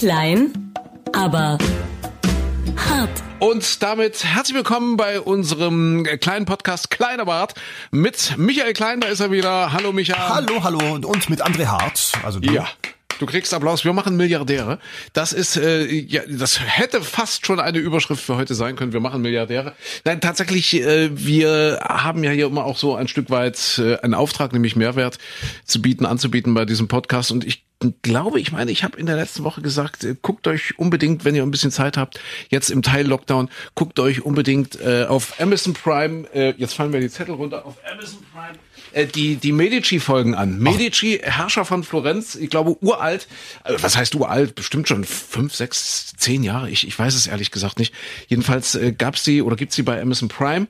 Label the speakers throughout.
Speaker 1: Klein, aber hart.
Speaker 2: Und damit herzlich willkommen bei unserem kleinen Podcast Kleiner Bart mit Michael Klein, da ist er wieder. Hallo Michael.
Speaker 3: Hallo, hallo und mit André Hart. Also du.
Speaker 2: Ja. Du kriegst Applaus. Wir machen Milliardäre. Das ist, äh, ja, das hätte fast schon eine Überschrift für heute sein können. Wir machen Milliardäre. Nein, tatsächlich, äh, wir haben ja hier immer auch so ein Stück weit äh, einen Auftrag, nämlich Mehrwert zu bieten, anzubieten bei diesem Podcast. Und ich glaube, ich meine, ich habe in der letzten Woche gesagt, äh, guckt euch unbedingt, wenn ihr ein bisschen Zeit habt, jetzt im Teil Lockdown, guckt euch unbedingt äh, auf Amazon Prime, äh, jetzt fallen mir die Zettel runter, auf Amazon Prime äh, die, die Medici-Folgen an. Medici, Herrscher von Florenz, ich glaube uralt, äh, was heißt uralt, bestimmt schon fünf, sechs, zehn Jahre, ich, ich weiß es ehrlich gesagt nicht. Jedenfalls äh, gab's sie oder gibt's sie bei Amazon Prime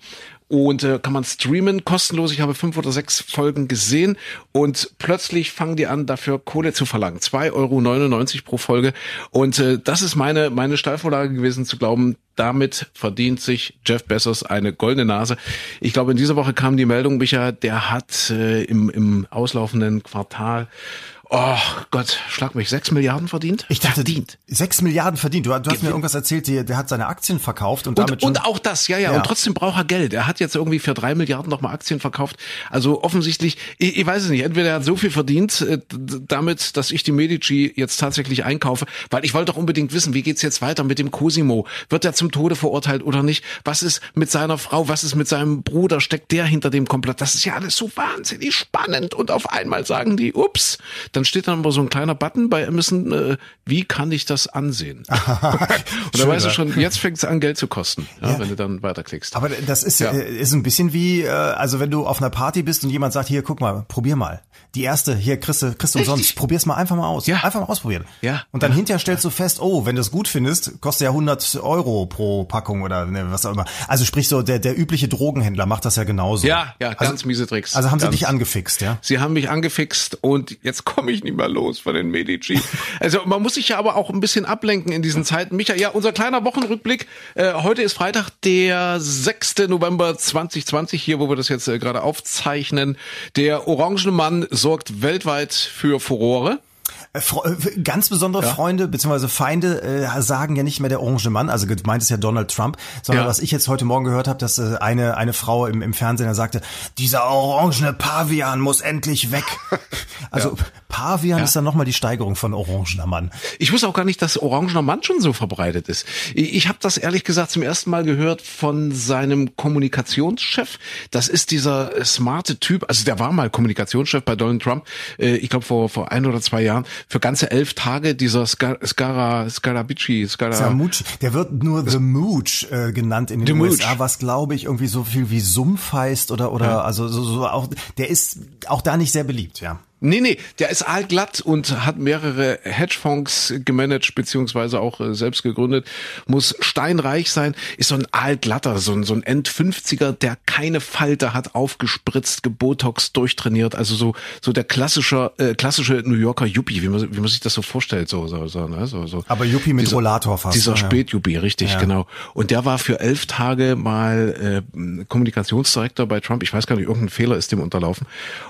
Speaker 2: und äh, kann man streamen kostenlos. Ich habe fünf oder sechs Folgen gesehen und plötzlich fangen die an, dafür Kohle zu verlangen. 2,99 Euro pro Folge. Und äh, das ist meine, meine Steilvorlage gewesen, zu glauben, damit verdient sich Jeff Bezos eine goldene Nase. Ich glaube, in dieser Woche kam die Meldung, Micha, der hat äh, im, im auslaufenden Quartal Oh Gott, schlag mich, sechs Milliarden verdient?
Speaker 3: Ich dachte, verdient. Sechs Milliarden verdient. Du, du hast mir irgendwas erzählt, der, der hat seine Aktien verkauft und,
Speaker 2: und
Speaker 3: damit schon
Speaker 2: Und auch das, ja, ja, ja, Und trotzdem braucht er Geld. Er hat jetzt irgendwie für drei Milliarden nochmal Aktien verkauft. Also offensichtlich, ich, ich weiß es nicht, entweder er hat so viel verdient äh, damit, dass ich die Medici jetzt tatsächlich einkaufe, weil ich wollte doch unbedingt wissen, wie geht's jetzt weiter mit dem Cosimo? Wird er zum Tode verurteilt oder nicht? Was ist mit seiner Frau? Was ist mit seinem Bruder? Steckt der hinter dem Komplott? Das ist ja alles so wahnsinnig spannend. Und auf einmal sagen die, ups, dann steht dann aber so ein kleiner Button bei Amazon, äh, wie kann ich das ansehen? und da weißt du schon, jetzt fängt es an, Geld zu kosten, ja, ja. wenn du dann weiterklickst.
Speaker 3: Aber das ist, ja. Äh, ist ein bisschen wie, äh, also wenn du auf einer Party bist und jemand sagt, hier, guck mal, probier mal. Die erste, hier kriegst du, kriegst du umsonst. Probier's mal einfach mal aus. Ja. Einfach mal ausprobieren. Ja. Und dann hinterher stellst du fest, oh, wenn du es gut findest, kostet ja 100 Euro pro Packung oder ne, was auch immer. Also sprich so, der, der übliche Drogenhändler macht das ja genauso.
Speaker 2: Ja, ja, ganz
Speaker 3: also,
Speaker 2: miese Tricks.
Speaker 3: Also haben
Speaker 2: ganz,
Speaker 3: sie dich angefixt, ja?
Speaker 2: Sie haben mich angefixt und jetzt komme ich nicht mehr los von den Medici. Also man muss sich ja aber auch ein bisschen ablenken in diesen Zeiten. Micha, ja, unser kleiner Wochenrückblick. Äh, heute ist Freitag, der 6. November 2020, hier, wo wir das jetzt äh, gerade aufzeichnen. Der Orangene Mann sorgt weltweit für Furore.
Speaker 3: Äh, äh, ganz besondere ja. Freunde bzw. Feinde äh, sagen ja nicht mehr der orange Mann, also gemeint ist ja Donald Trump, sondern ja. was ich jetzt heute Morgen gehört habe, dass äh, eine eine Frau im, im Fernsehen sagte, dieser orangene Pavian muss endlich weg. Also ja. Pavian ist dann nochmal die Steigerung von orangener Mann.
Speaker 2: Ich wusste auch gar nicht, dass orangener Mann schon so verbreitet ist. Ich, ich habe das ehrlich gesagt zum ersten Mal gehört von seinem Kommunikationschef. Das ist dieser smarte Typ, also der war mal Kommunikationschef bei Donald Trump, äh, ich glaube vor, vor ein oder zwei Jahren für ganze elf Tage dieser Skara, Scarabici, Skara.
Speaker 3: Samucci. Der wird nur The Mooch äh, genannt in den The USA, Mooch. was glaube ich irgendwie so viel wie Sumpf heißt oder oder ja. also so, so auch. Der ist auch da nicht sehr beliebt, ja.
Speaker 2: Nee, nee, der ist aalglatt und hat mehrere Hedgefonds gemanagt, beziehungsweise auch äh, selbst gegründet, muss steinreich sein, ist so ein aalglatter, so ein, so ein End-50er, der keine Falte hat, aufgespritzt, gebotox, durchtrainiert, also so, so der klassische, äh, klassische New Yorker Yuppie, wie man, wie man sich das so vorstellt, so, so, so, ne? so, so.
Speaker 3: Aber Yuppie mit dieser, Rollator fast.
Speaker 2: Dieser ja. Spät-Yuppie, richtig, ja. genau. Und der war für elf Tage mal äh, Kommunikationsdirektor bei Trump, ich weiß gar nicht, irgendein Fehler ist dem unterlaufen.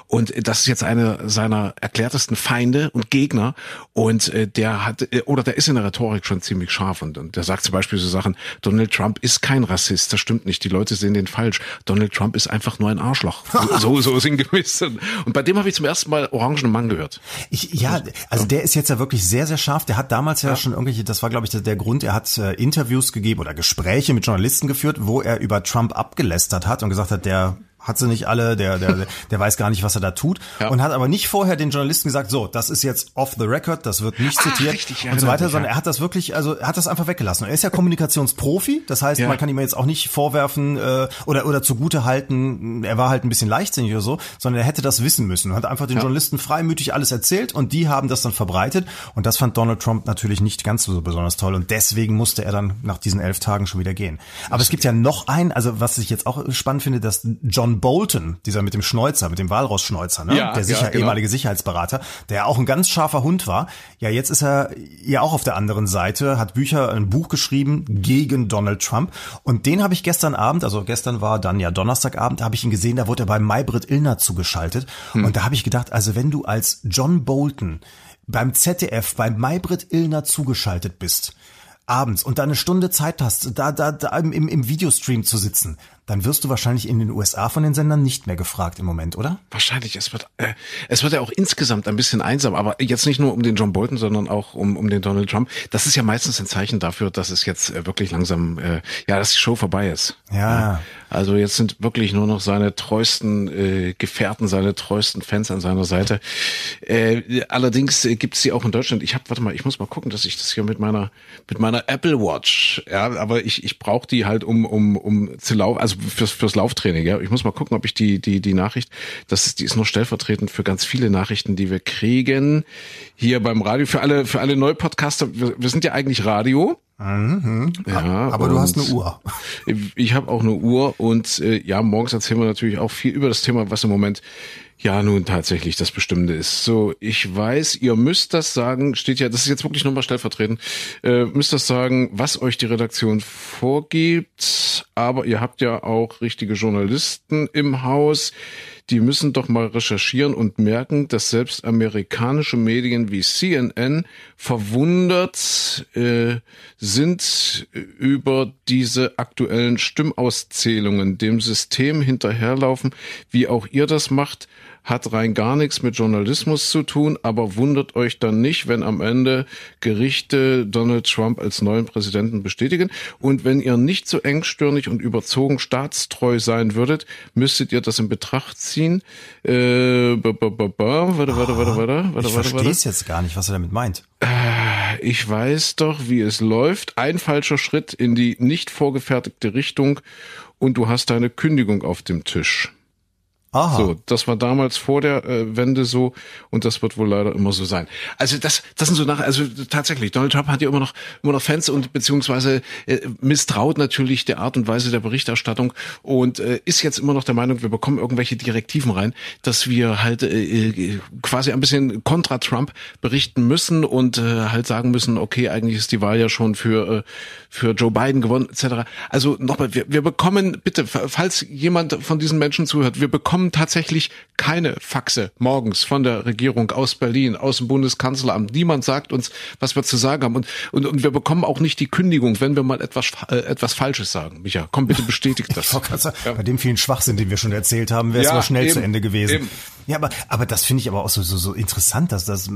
Speaker 2: Und das ist jetzt eine seiner erklärtesten Feinde und Gegner und äh, der hat äh, oder der ist in der Rhetorik schon ziemlich scharf und, und der sagt zum Beispiel so Sachen, Donald Trump ist kein Rassist, das stimmt nicht, die Leute sehen den falsch. Donald Trump ist einfach nur ein Arschloch. so so sinngemäß. Und bei dem habe ich zum ersten Mal Orangenen Mann gehört.
Speaker 3: Ich, ja, also der ist jetzt ja wirklich sehr sehr scharf. Der hat damals ja, ja. schon irgendwelche, das war glaube ich der, der Grund, er hat äh, Interviews gegeben oder Gespräche mit Journalisten geführt, wo er über Trump abgelästert hat und gesagt hat, der hat sie nicht alle, der, der, der weiß gar nicht, was er da tut. Ja. Und hat aber nicht vorher den Journalisten gesagt, so, das ist jetzt off the record, das wird nicht zitiert Ach, richtig, ja, und so weiter, sondern ja. er hat das wirklich, also er hat das einfach weggelassen. er ist ja Kommunikationsprofi, das heißt, man kann ihm jetzt auch nicht vorwerfen äh, oder, oder zugute halten, er war halt ein bisschen leichtsinnig oder so, sondern er hätte das wissen müssen und hat einfach den Journalisten freimütig alles erzählt und die haben das dann verbreitet und das fand Donald Trump natürlich nicht ganz so besonders toll und deswegen musste er dann nach diesen elf Tagen schon wieder gehen. Aber es gibt ja noch ein, also was ich jetzt auch spannend finde, dass John John Bolton, dieser mit dem Schnäuzer, mit dem Walross-Schnäuzer, ne? Ja, der sicher, ja, genau. ehemalige Sicherheitsberater, der auch ein ganz scharfer Hund war. Ja, jetzt ist er ja auch auf der anderen Seite, hat Bücher, ein Buch geschrieben gegen Donald Trump. Und den habe ich gestern Abend, also gestern war dann ja Donnerstagabend, habe ich ihn gesehen, da wurde er bei Maybrit Illner zugeschaltet. Hm. Und da habe ich gedacht, also wenn du als John Bolton beim ZDF, bei Maybrit Illner zugeschaltet bist, abends und da eine Stunde Zeit hast, da, da, da im, im Videostream zu sitzen, dann wirst du wahrscheinlich in den USA von den Sendern nicht mehr gefragt im Moment, oder?
Speaker 2: Wahrscheinlich. Es wird, äh, es wird ja auch insgesamt ein bisschen einsam, aber jetzt nicht nur um den John Bolton, sondern auch um, um den Donald Trump. Das ist ja meistens ein Zeichen dafür, dass es jetzt äh, wirklich langsam, äh, ja, dass die Show vorbei ist.
Speaker 3: Ja. ja.
Speaker 2: Also jetzt sind wirklich nur noch seine treuesten äh, Gefährten, seine treuesten Fans an seiner Seite. Äh, allerdings äh, gibt es sie auch in Deutschland. Ich habe, warte mal, ich muss mal gucken, dass ich das hier mit meiner mit meiner Apple Watch, ja, aber ich ich brauche die halt um um um zu laufen, also fürs fürs Lauftraining. Ja, ich muss mal gucken, ob ich die die die Nachricht, das ist die ist nur stellvertretend für ganz viele Nachrichten, die wir kriegen hier beim Radio für alle für alle Neupodcaster. Wir, wir sind ja eigentlich Radio.
Speaker 3: Mhm. Ja, aber du hast eine Uhr.
Speaker 2: Ich habe auch eine Uhr und äh, ja, morgens erzählen wir natürlich auch viel über das Thema, was im Moment ja nun tatsächlich das Bestimmte ist. So, ich weiß, ihr müsst das sagen, steht ja, das ist jetzt wirklich nochmal stellvertretend, äh, müsst das sagen, was euch die Redaktion vorgibt, aber ihr habt ja auch richtige Journalisten im Haus die müssen doch mal recherchieren und merken, dass selbst amerikanische Medien wie CNN verwundert äh, sind über diese aktuellen Stimmauszählungen, dem System hinterherlaufen, wie auch ihr das macht hat rein gar nichts mit Journalismus zu tun, aber wundert euch dann nicht, wenn am Ende Gerichte Donald Trump als neuen Präsidenten bestätigen. Und wenn ihr nicht so engstirnig und überzogen staatstreu sein würdet, müsstet ihr das in Betracht ziehen. Äh, ba, ba, ba, ba. Warte, warte, warte, warte, warte,
Speaker 3: ich verstehe es jetzt gar nicht, was er damit meint.
Speaker 2: Äh, ich weiß doch, wie es läuft. Ein falscher Schritt in die nicht vorgefertigte Richtung und du hast deine Kündigung auf dem Tisch. Aha. So, das war damals vor der äh, Wende so und das wird wohl leider immer so sein. Also das, das sind so nach, also tatsächlich, Donald Trump hat ja immer noch immer noch Fans und beziehungsweise äh, misstraut natürlich der Art und Weise der Berichterstattung und äh, ist jetzt immer noch der Meinung, wir bekommen irgendwelche Direktiven rein, dass wir halt äh, äh quasi ein bisschen kontra Trump berichten müssen und äh, halt sagen müssen, okay, eigentlich ist die Wahl ja schon für äh, für Joe Biden gewonnen etc. Also nochmal, wir, wir bekommen bitte, falls jemand von diesen Menschen zuhört, wir bekommen bekommen tatsächlich keine Faxe morgens von der Regierung aus Berlin, aus dem Bundeskanzleramt. Niemand sagt uns, was wir zu sagen haben. Und, und, und wir bekommen auch nicht die Kündigung, wenn wir mal etwas, äh, etwas Falsches sagen. Micha, komm bitte bestätigt das.
Speaker 3: ja. Bei dem vielen Schwachsinn, den wir schon erzählt haben, wäre es ja, mal schnell eben, zu Ende gewesen. Eben. Ja, aber, aber das finde ich aber auch so, so, so interessant, dass das,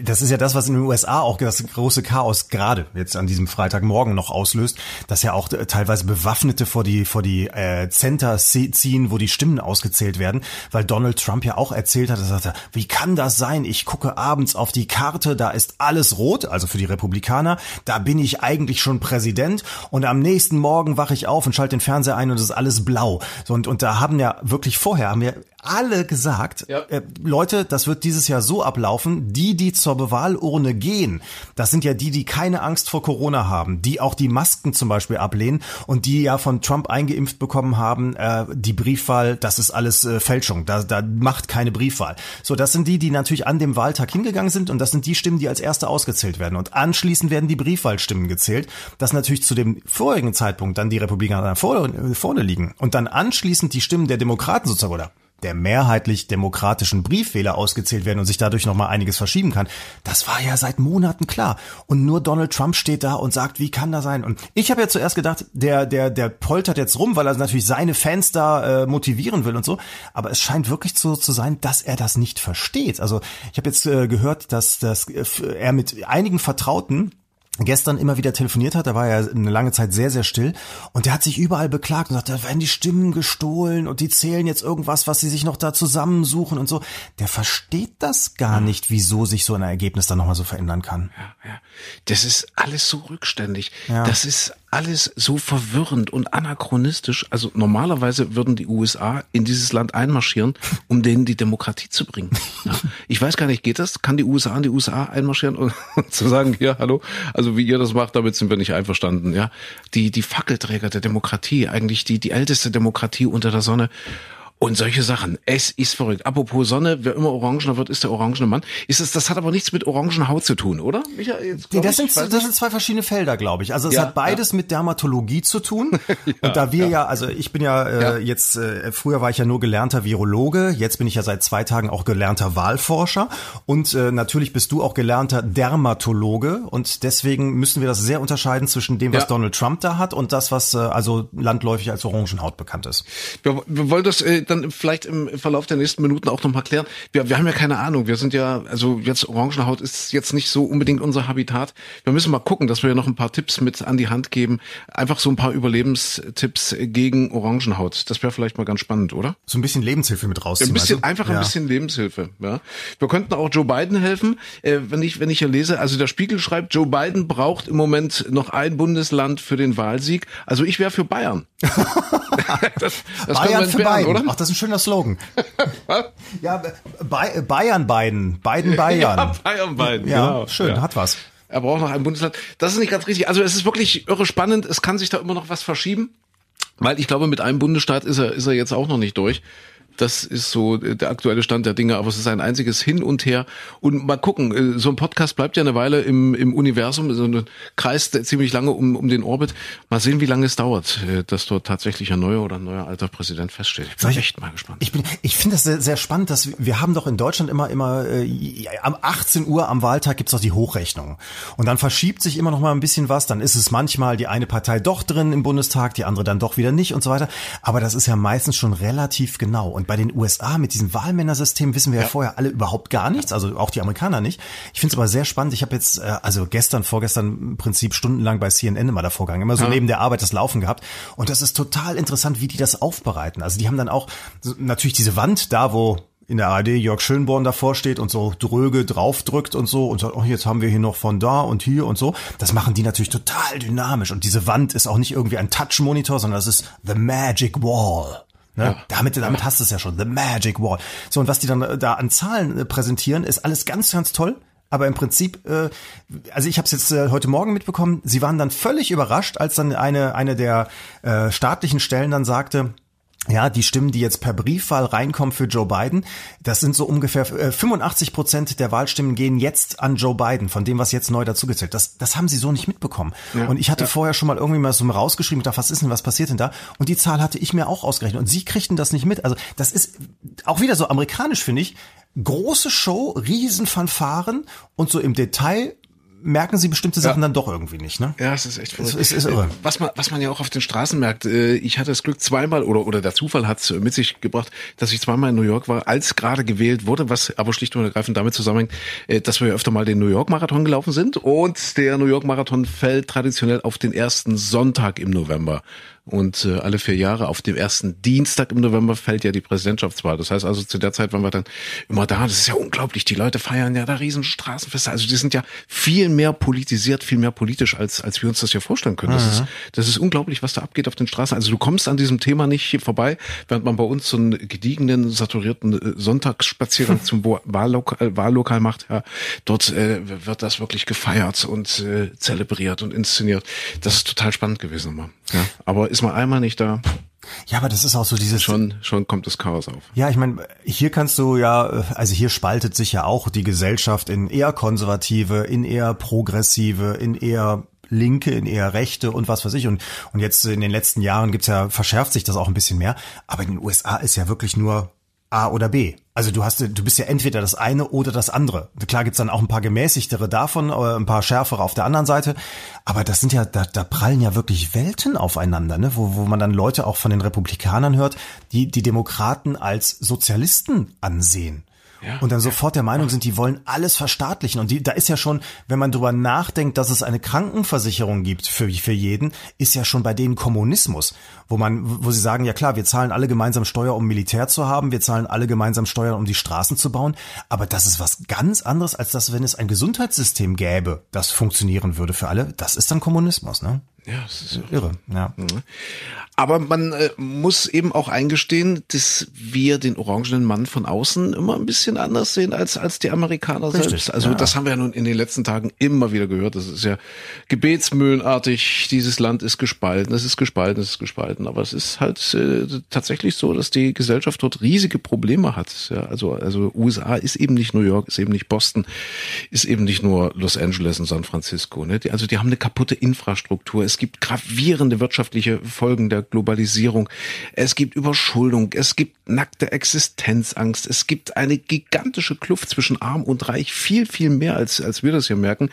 Speaker 3: das ist ja das, was in den USA auch das große Chaos gerade jetzt an diesem Freitagmorgen noch auslöst, dass ja auch teilweise Bewaffnete vor die, vor die äh, Center ziehen, wo die Stimmen ausgezählt werden, weil Donald Trump ja auch erzählt hat, er sagte, wie kann das sein? Ich gucke abends auf die Karte, da ist alles rot, also für die Republikaner, da bin ich eigentlich schon Präsident und am nächsten Morgen wache ich auf und schalte den Fernseher ein und es ist alles blau. So, und, und da haben ja wirklich vorher, haben wir alle gesagt, ja. äh, Leute, das wird dieses Jahr so ablaufen, die, die zur Bewahlurne gehen, das sind ja die, die keine Angst vor Corona haben, die auch die Masken zum Beispiel ablehnen und die ja von Trump eingeimpft bekommen haben, äh, die Briefwahl, das ist alles äh, Fälschung, da, da macht keine Briefwahl. So, das sind die, die natürlich an dem Wahltag hingegangen sind und das sind die Stimmen, die als erste ausgezählt werden und anschließend werden die Briefwahlstimmen gezählt, dass natürlich zu dem vorigen Zeitpunkt dann die Republikaner vorne, vorne liegen und dann anschließend die Stimmen der Demokraten sozusagen oder der mehrheitlich demokratischen Briefwähler ausgezählt werden und sich dadurch nochmal einiges verschieben kann. Das war ja seit Monaten klar. Und nur Donald Trump steht da und sagt, wie kann das sein? Und ich habe ja zuerst gedacht, der, der, der poltert jetzt rum, weil er natürlich seine Fans da äh, motivieren will und so. Aber es scheint wirklich so zu sein, dass er das nicht versteht. Also ich habe jetzt äh, gehört, dass, dass äh, er mit einigen Vertrauten gestern immer wieder telefoniert hat, da war er eine lange Zeit sehr, sehr still und der hat sich überall beklagt und sagt, da werden die Stimmen gestohlen und die zählen jetzt irgendwas, was sie sich noch da zusammensuchen und so. Der versteht das gar nicht, wieso sich so ein Ergebnis dann nochmal so verändern kann.
Speaker 2: Ja, ja. Das ist alles so rückständig. Ja. Das ist alles so verwirrend und anachronistisch. Also normalerweise würden die USA in dieses Land einmarschieren, um denen die Demokratie zu bringen. Ja. Ich weiß gar nicht, geht das? Kann die USA in die USA einmarschieren und, und zu sagen, hier, hallo, also wie ihr das macht, damit sind wir nicht einverstanden. Ja, die die Fackelträger der Demokratie, eigentlich die die älteste Demokratie unter der Sonne und solche Sachen. Es ist verrückt. Apropos Sonne, wer immer orangener wird, ist der orangene Mann. Ist es, das hat aber nichts mit Haut zu tun, oder?
Speaker 3: Michael, nee, das, ich, sind, das sind zwei verschiedene Felder, glaube ich. Also es ja, hat beides ja. mit Dermatologie zu tun. ja, und da wir ja, also ich bin ja, äh, jetzt, äh, früher war ich ja nur gelernter Virologe, jetzt bin ich ja seit zwei Tagen auch gelernter Wahlforscher und äh, natürlich bist du auch gelernter Dermatologe und deswegen müssen wir das sehr unterscheiden zwischen dem, was Donald Trump da hat und das, was äh, also landläufig als Orangenhaut bekannt ist.
Speaker 2: Wir, wir wollen das äh, dann vielleicht im Verlauf der nächsten Minuten auch noch mal klären. Wir, wir haben ja keine Ahnung. Wir sind ja, also jetzt Orangenhaut ist jetzt nicht so unbedingt unser Habitat. Wir müssen mal gucken, dass wir ja noch ein paar Tipps mit an die Hand geben. Einfach so ein paar Überlebenstipps gegen Orangenhaut. Das wäre vielleicht mal ganz spannend, oder?
Speaker 3: So ein bisschen Lebenshilfe mit rausziehen.
Speaker 2: Ein bisschen, also? einfach ein ja. bisschen Lebenshilfe. Ja. Wir könnten auch Joe Biden helfen. Äh, wenn ich, wenn ich hier lese, also der Spiegel schreibt, Joe Biden braucht im Moment noch ein Bundesland für den Wahlsieg. Also ich wäre für Bayern.
Speaker 3: das, das Bayern für Bayern, oder? Ach, das ist ein schöner Slogan. ja, Bayern Biden, Biden Bayern. Ja,
Speaker 2: Bayern Biden.
Speaker 3: Ja, genau. schön, ja. hat was.
Speaker 2: Er braucht noch ein Bundesland. Das ist nicht ganz richtig. Also es ist wirklich irre spannend. Es kann sich da immer noch was verschieben. Weil ich glaube, mit einem Bundesstaat ist er, ist er jetzt auch noch nicht durch. Das ist so der aktuelle Stand der Dinge, aber es ist ein einziges Hin und Her. Und mal gucken, äh, so ein Podcast bleibt ja eine Weile im, im Universum, so ein Kreis ziemlich lange um, um den Orbit. Mal sehen, wie lange es dauert, äh, dass dort tatsächlich ein neuer oder ein neuer alter Präsident feststeht.
Speaker 3: Ich bin ich, echt mal gespannt. Ich, bin, ich finde das sehr, sehr spannend, dass wir, wir haben doch in Deutschland immer, immer äh, am 18 Uhr am Wahltag gibt's doch die Hochrechnung. Und dann verschiebt sich immer noch mal ein bisschen was. Dann ist es manchmal die eine Partei doch drin im Bundestag, die andere dann doch wieder nicht und so weiter. Aber das ist ja meistens schon relativ genau. Und bei den USA mit diesem Wahlmännersystem wissen wir ja. ja vorher alle überhaupt gar nichts, also auch die Amerikaner nicht. Ich finde es aber sehr spannend. Ich habe jetzt, äh, also gestern, vorgestern im Prinzip stundenlang bei CNN immer davor gegangen, immer so ja. neben der Arbeit das Laufen gehabt. Und das ist total interessant, wie die das aufbereiten. Also die haben dann auch natürlich diese Wand da, wo in der ARD Jörg Schönborn davor steht und so dröge draufdrückt und so und sagt, oh, jetzt haben wir hier noch von da und hier und so. Das machen die natürlich total dynamisch und diese Wand ist auch nicht irgendwie ein Touch-Monitor, sondern das ist the magic wall. Ne? Ja. Damit, damit hast du es ja schon. The Magic Wall. So, und was die dann äh, da an Zahlen äh, präsentieren, ist alles ganz, ganz toll. Aber im Prinzip, äh, also ich habe es jetzt äh, heute Morgen mitbekommen, sie waren dann völlig überrascht, als dann eine, eine der äh, staatlichen Stellen dann sagte, ja, die Stimmen, die jetzt per Briefwahl reinkommen für Joe Biden, das sind so ungefähr 85 äh, Prozent der Wahlstimmen gehen jetzt an Joe Biden, von dem, was jetzt neu dazugezählt. Das, das haben sie so nicht mitbekommen. Ja, und ich hatte ja. vorher schon mal irgendwie mal so rausgeschrieben, ich dachte, was ist denn, was passiert denn da? Und die Zahl hatte ich mir auch ausgerechnet. Und sie kriegten das nicht mit. Also das ist auch wieder so amerikanisch, finde ich. Große Show, Riesenfanfaren und so im Detail merken sie bestimmte Sachen ja. dann doch irgendwie nicht, ne?
Speaker 2: Ja, es ist echt verrückt. Es, ist irre. Was man, was man ja auch auf den Straßen merkt, äh, ich hatte das Glück zweimal oder, oder der Zufall hat es mit sich gebracht, dass ich zweimal in New York war, als gerade gewählt wurde, was aber schlicht und ergreifend damit zusammenhängt, äh, dass wir ja öfter mal den New York Marathon gelaufen sind und der New York Marathon fällt traditionell auf den ersten Sonntag im November. Und äh, alle vier Jahre auf dem ersten Dienstag im November fällt ja die Präsidentschaftswahl. Das heißt also, zu der Zeit waren wir dann immer da. Das ist ja unglaublich. Die Leute feiern ja da riesen Straßenfeste. Also die sind ja viel mehr politisiert, viel mehr politisch, als, als wir uns das ja vorstellen können. Das, ist, das ist unglaublich, was da abgeht auf den Straßen. Also du kommst an diesem Thema nicht vorbei, während man bei uns so einen gediegenen, saturierten äh, Sonntagsspaziergang zum Wahllokal, äh, Wahllokal macht. Ja, dort äh, wird das wirklich gefeiert und äh, zelebriert und inszeniert. Das ist total spannend gewesen immer. Ja, aber ist man einmal nicht da.
Speaker 3: Ja, aber das ist auch so dieses.
Speaker 2: Schon, schon kommt das Chaos auf.
Speaker 3: Ja, ich meine, hier kannst du ja, also hier spaltet sich ja auch die Gesellschaft in eher konservative, in eher progressive, in eher Linke, in eher Rechte und was weiß ich. Und, und jetzt in den letzten Jahren gibt's ja, verschärft sich das auch ein bisschen mehr. Aber in den USA ist ja wirklich nur A oder B. Also du hast, du bist ja entweder das eine oder das andere. Klar gibt's dann auch ein paar gemäßigtere davon, äh, ein paar schärfere auf der anderen Seite. Aber das sind ja, da, da prallen ja wirklich Welten aufeinander, ne? wo, wo man dann Leute auch von den Republikanern hört, die die Demokraten als Sozialisten ansehen und dann sofort der Meinung sind, die wollen alles verstaatlichen. Und die, da ist ja schon, wenn man drüber nachdenkt, dass es eine Krankenversicherung gibt für, für jeden, ist ja schon bei denen Kommunismus, wo man, wo sie sagen, ja klar, wir zahlen alle gemeinsam Steuer, um Militär zu haben, wir zahlen alle gemeinsam Steuern, um die Straßen zu bauen. Aber das ist was ganz anderes, als das, wenn es ein Gesundheitssystem gäbe, das funktionieren würde für alle. Das ist dann Kommunismus, ne?
Speaker 2: Ja, das ist
Speaker 3: irre. Ja.
Speaker 2: Aber man äh, muss eben auch eingestehen, dass wir den orangenen Mann von außen immer ein bisschen anders sehen als als die Amerikaner
Speaker 3: Richtig,
Speaker 2: selbst. Also
Speaker 3: ja.
Speaker 2: das haben wir ja nun in den letzten Tagen immer wieder gehört. Das ist ja gebetsmühlenartig. Dieses Land ist gespalten, es ist gespalten, es ist gespalten. Aber es ist halt äh, tatsächlich so, dass die Gesellschaft dort riesige Probleme hat. Ja, also also USA ist eben nicht New York, ist eben nicht Boston, ist eben nicht nur Los Angeles und San Francisco. Ne? Die, also die haben eine kaputte Infrastruktur. Es gibt gravierende wirtschaftliche Folgen der Globalisierung. Es gibt Überschuldung. Es gibt nackte Existenzangst. Es gibt eine gigantische Kluft zwischen Arm und Reich. Viel, viel mehr als, als wir das hier merken.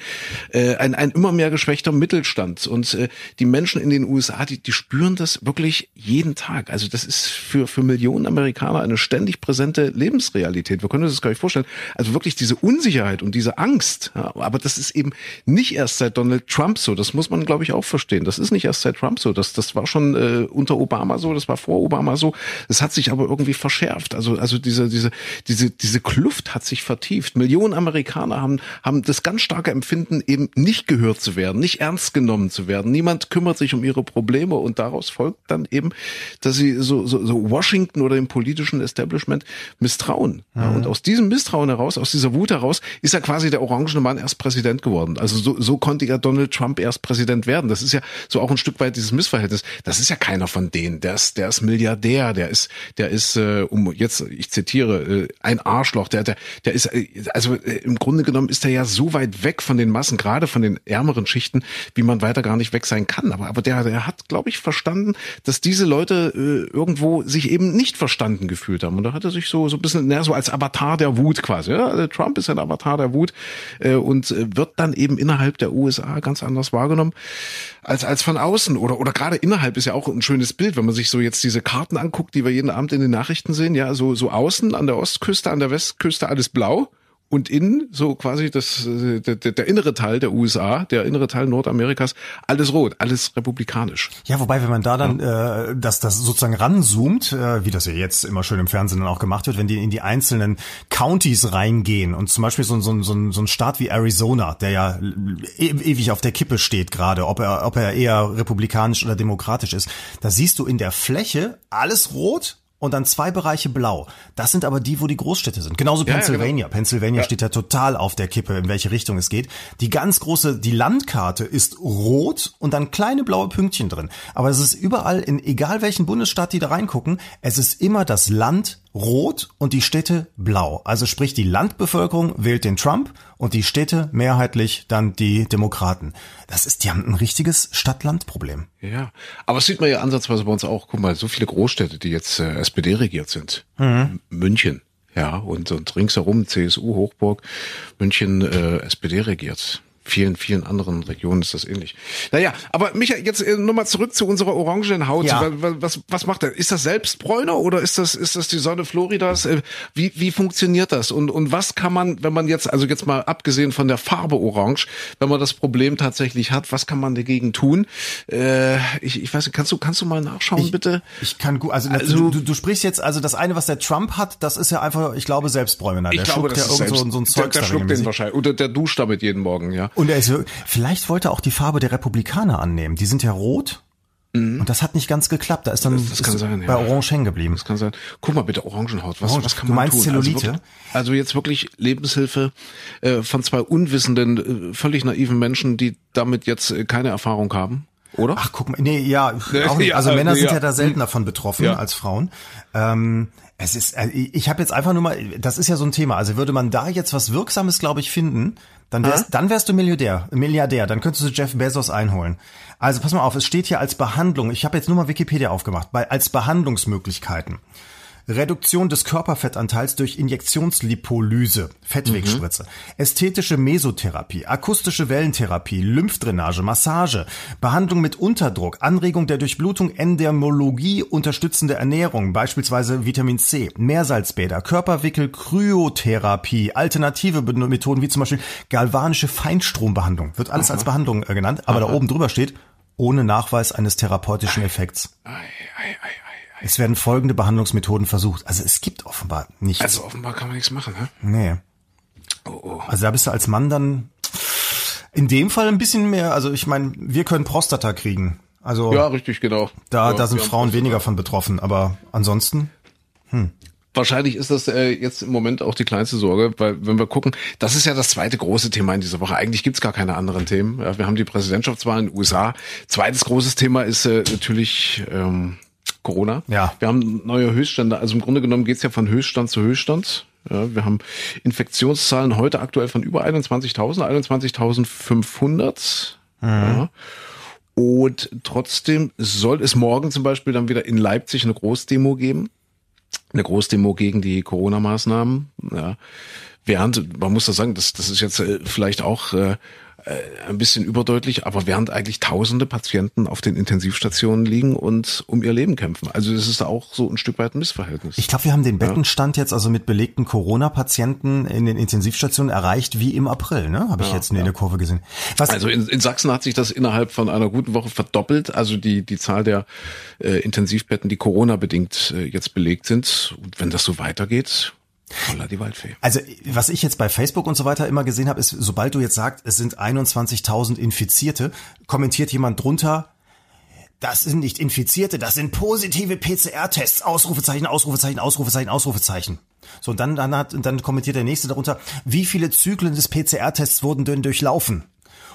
Speaker 2: Äh, ein, ein immer mehr geschwächter Mittelstand. Und äh, die Menschen in den USA, die, die spüren das wirklich jeden Tag. Also das ist für, für Millionen Amerikaner eine ständig präsente Lebensrealität. Wir können uns das gar nicht vorstellen. Also wirklich diese Unsicherheit und diese Angst. Ja, aber das ist eben nicht erst seit Donald Trump so. Das muss man, glaube ich, auch verstehen. Das ist nicht erst seit Trump so. Das, das war schon äh, unter Obama so, das war vor Obama so. Es hat sich aber irgendwie verschärft. Also, also diese, diese, diese, diese Kluft hat sich vertieft. Millionen Amerikaner haben, haben das ganz starke Empfinden, eben nicht gehört zu werden, nicht ernst genommen zu werden. Niemand kümmert sich um ihre Probleme und daraus folgt dann eben, dass sie so, so, so Washington oder dem politischen Establishment misstrauen. Ja, und aus diesem Misstrauen heraus, aus dieser Wut heraus, ist ja quasi der orangene Mann erst Präsident geworden. Also so, so konnte ja Donald Trump erst Präsident werden. Das ist ja so auch ein Stück weit dieses Missverhältnis. Das ist ja keiner von denen. Der ist, der ist Milliardär, der ist, der ist, äh, um jetzt, ich zitiere, äh, ein Arschloch. Der, der, der ist, äh, also äh, im Grunde genommen ist er ja so weit weg von den Massen, gerade von den ärmeren Schichten, wie man weiter gar nicht weg sein kann. Aber, aber der, der hat, glaube ich, verstanden, dass diese Leute äh, irgendwo sich eben nicht verstanden gefühlt haben. Und da hat er sich so, so ein bisschen, naja, so als Avatar der Wut quasi. Ja? Also Trump ist ein Avatar der Wut äh, und äh, wird dann eben innerhalb der USA ganz anders wahrgenommen als als von außen. Oder oder gerade innerhalb ist ja auch ein schönes Bild, wenn man sich so jetzt diese Karten anguckt, die wir jeden Abend in den Nachrichten sehen, ja, so so außen an der Ostküste, an der Westküste alles blau und innen so quasi das äh, der, der innere Teil der USA, der innere Teil Nordamerikas, alles rot, alles republikanisch.
Speaker 3: Ja, wobei, wenn man da dann äh, das, das sozusagen ranzoomt, äh, wie das ja jetzt immer schön im Fernsehen dann auch gemacht wird, wenn die in die einzelnen Counties reingehen und zum Beispiel so, so, so, so ein Staat wie Arizona, der ja e ewig auf der Kippe steht gerade, ob er, ob er eher republikanisch oder demokratisch ist, da siehst du in der Fläche alles rot und dann zwei Bereiche blau. Das sind aber die, wo die Großstädte sind. Genauso
Speaker 2: Ja, ja,
Speaker 3: Pennsylvania.
Speaker 2: genau.
Speaker 3: Pennsylvania steht ja total auf der Kippe, in welche Richtung es geht. Die ganz große, die Landkarte ist rot und dann kleine blaue Pünktchen drin. Aber es ist überall, in egal welchen Bundesstaat die da reingucken, es ist immer das Land rot und die Städte blau. Also sprich, die Landbevölkerung wählt den Trump und die Städte mehrheitlich dann die Demokraten. Das ist, die haben ein richtiges Stadt-Land-Problem.
Speaker 2: Ja, aber das sieht man ja ansatzweise bei uns auch. Guck mal, so viele Großstädte, die jetzt äh, SPD regiert sind. München, ja, und, und ringsherum CSU, Hochburg, München äh, SPD regiert. Vielen, vielen anderen Regionen ist das ähnlich. Naja, aber Micha, jetzt äh, nochmal zurück zu unserer orangenen Haut.
Speaker 3: Ja.
Speaker 2: Wa- wa- Was, was macht er? Ist das Selbstbräuner oder ist das, ist das die Sonne Floridas? Äh, Wie, wie funktioniert das? Und, und was kann man, wenn man jetzt, also jetzt mal abgesehen von der Farbe Orange, wenn man das Problem tatsächlich hat, was kann man dagegen tun? Äh, ich, ich weiß nicht, kannst du, kannst du mal nachschauen,
Speaker 3: Ich-
Speaker 2: bitte?
Speaker 3: Ich kann gut, also,
Speaker 2: Also-
Speaker 3: du, du sprichst jetzt, also das eine, was der Trump hat, das ist ja einfach, ich glaube, Selbstbräuner. Der
Speaker 2: Ich glaube,
Speaker 3: schluckt ja irgend so,
Speaker 2: selbst,
Speaker 3: so ein
Speaker 2: der,
Speaker 3: Zeug
Speaker 2: der schluckt den wahrscheinlich. Oder der duscht damit jeden Morgen, ja.
Speaker 3: Und er ist, vielleicht wollte er auch die Farbe der Republikaner annehmen. Die sind ja rot. Und das hat nicht ganz geklappt. Da ist dann
Speaker 2: Mhm. Das kann
Speaker 3: ist
Speaker 2: sein,
Speaker 3: bei
Speaker 2: ja.
Speaker 3: Orange hängen geblieben.
Speaker 2: Das kann sein. Guck mal bitte, Orangenhaut. Was,
Speaker 3: Orange.
Speaker 2: was kann
Speaker 3: Du
Speaker 2: man
Speaker 3: meinst
Speaker 2: tun?
Speaker 3: Zellulite?
Speaker 2: Also, wirklich, also jetzt wirklich Lebenshilfe äh, von zwei unwissenden, äh, völlig naiven Menschen, die damit jetzt äh, keine Erfahrung haben, oder?
Speaker 3: Ach, guck mal, nee, ja, auch nicht.
Speaker 2: Ja,
Speaker 3: also Männer sind
Speaker 2: ja.
Speaker 3: ja da seltener von betroffen
Speaker 2: Ja.
Speaker 3: als Frauen. Ähm, es ist, äh, ich habe jetzt einfach nur mal, das ist ja so ein Thema. Also würde man da jetzt was Wirksames, glaube ich, finden, dann wärst, dann wärst du Milliardär, Milliardär. Dann könntest du Jeff Bezos einholen. Also pass mal auf, es steht hier als Behandlung. Ich habe jetzt nur mal Wikipedia aufgemacht, bei, als Behandlungsmöglichkeiten. Reduktion des Körperfettanteils durch Injektionslipolyse, Fettwegspritze, ästhetische Mesotherapie, akustische Wellentherapie, Lymphdrainage, Massage, Behandlung mit Unterdruck, Anregung der Durchblutung, Endermologie, unterstützende Ernährung, beispielsweise Vitamin C, Meersalzbäder, Körperwickel, Kryotherapie, alternative Methoden wie zum Beispiel galvanische Feinstrombehandlung, wird alles als Behandlung äh, genannt, aber da oben drüber steht, ohne Nachweis eines therapeutischen Effekts.
Speaker 2: Ei, ei, ei.
Speaker 3: Es werden folgende Behandlungsmethoden versucht. Also es gibt offenbar nichts.
Speaker 2: Also offenbar kann man nichts machen, ne?
Speaker 3: nee.
Speaker 2: Oh, oh.
Speaker 3: Also da bist du als Mann dann. In dem Fall ein bisschen mehr, also ich meine, wir können Prostata kriegen. Also
Speaker 2: ja, richtig, genau.
Speaker 3: Da,
Speaker 2: ja,
Speaker 3: da sind Frauen weniger von betroffen, aber ansonsten.
Speaker 2: Hm. Wahrscheinlich ist das äh, jetzt im Moment auch die kleinste Sorge, weil wenn wir gucken, das ist ja das zweite große Thema in dieser Woche. Eigentlich gibt's gar keine anderen Themen. Ja, wir haben die Präsidentschaftswahlen in den USA. Zweites großes Thema ist äh, natürlich ähm, Corona.
Speaker 3: Ja.
Speaker 2: Wir haben neue Höchststände. Also im Grunde genommen geht's ja von Höchststand zu Höchststand. Ja, wir haben Infektionszahlen heute aktuell von über 21.000, 21.500. Mhm. Ja. Und trotzdem soll es morgen zum Beispiel dann wieder in Leipzig eine Großdemo geben. Eine Großdemo gegen die Corona-Maßnahmen. Ja. Während, man muss da sagen, das, das ist jetzt äh, vielleicht auch äh, äh, ein bisschen überdeutlich, aber während eigentlich tausende Patienten auf den Intensivstationen liegen und um ihr Leben kämpfen. Also das ist auch so ein Stück weit ein Missverhältnis.
Speaker 3: Ich glaube, wir haben den Bettenstand ja. jetzt also mit belegten Corona-Patienten in den Intensivstationen erreicht wie im April, ne? Habe ich ja, jetzt in ja. der Kurve gesehen.
Speaker 2: Was also in, in, Sachsen hat sich das innerhalb von einer guten Woche verdoppelt, also die, die Zahl der äh, Intensivbetten, die Corona-bedingt äh, jetzt belegt sind. Und wenn das so weitergeht, Voller die Waldfee.
Speaker 3: Also was ich jetzt bei Facebook und so weiter immer gesehen habe, ist, sobald du jetzt sagst, es sind 21.000 Infizierte, kommentiert jemand drunter, das sind nicht Infizierte, das sind positive PCR-Tests. Ausrufezeichen, Ausrufezeichen, Ausrufezeichen, Ausrufezeichen. So, und dann, dann, hat, dann kommentiert der nächste darunter, wie viele Zyklen des PCR-Tests wurden denn durchlaufen?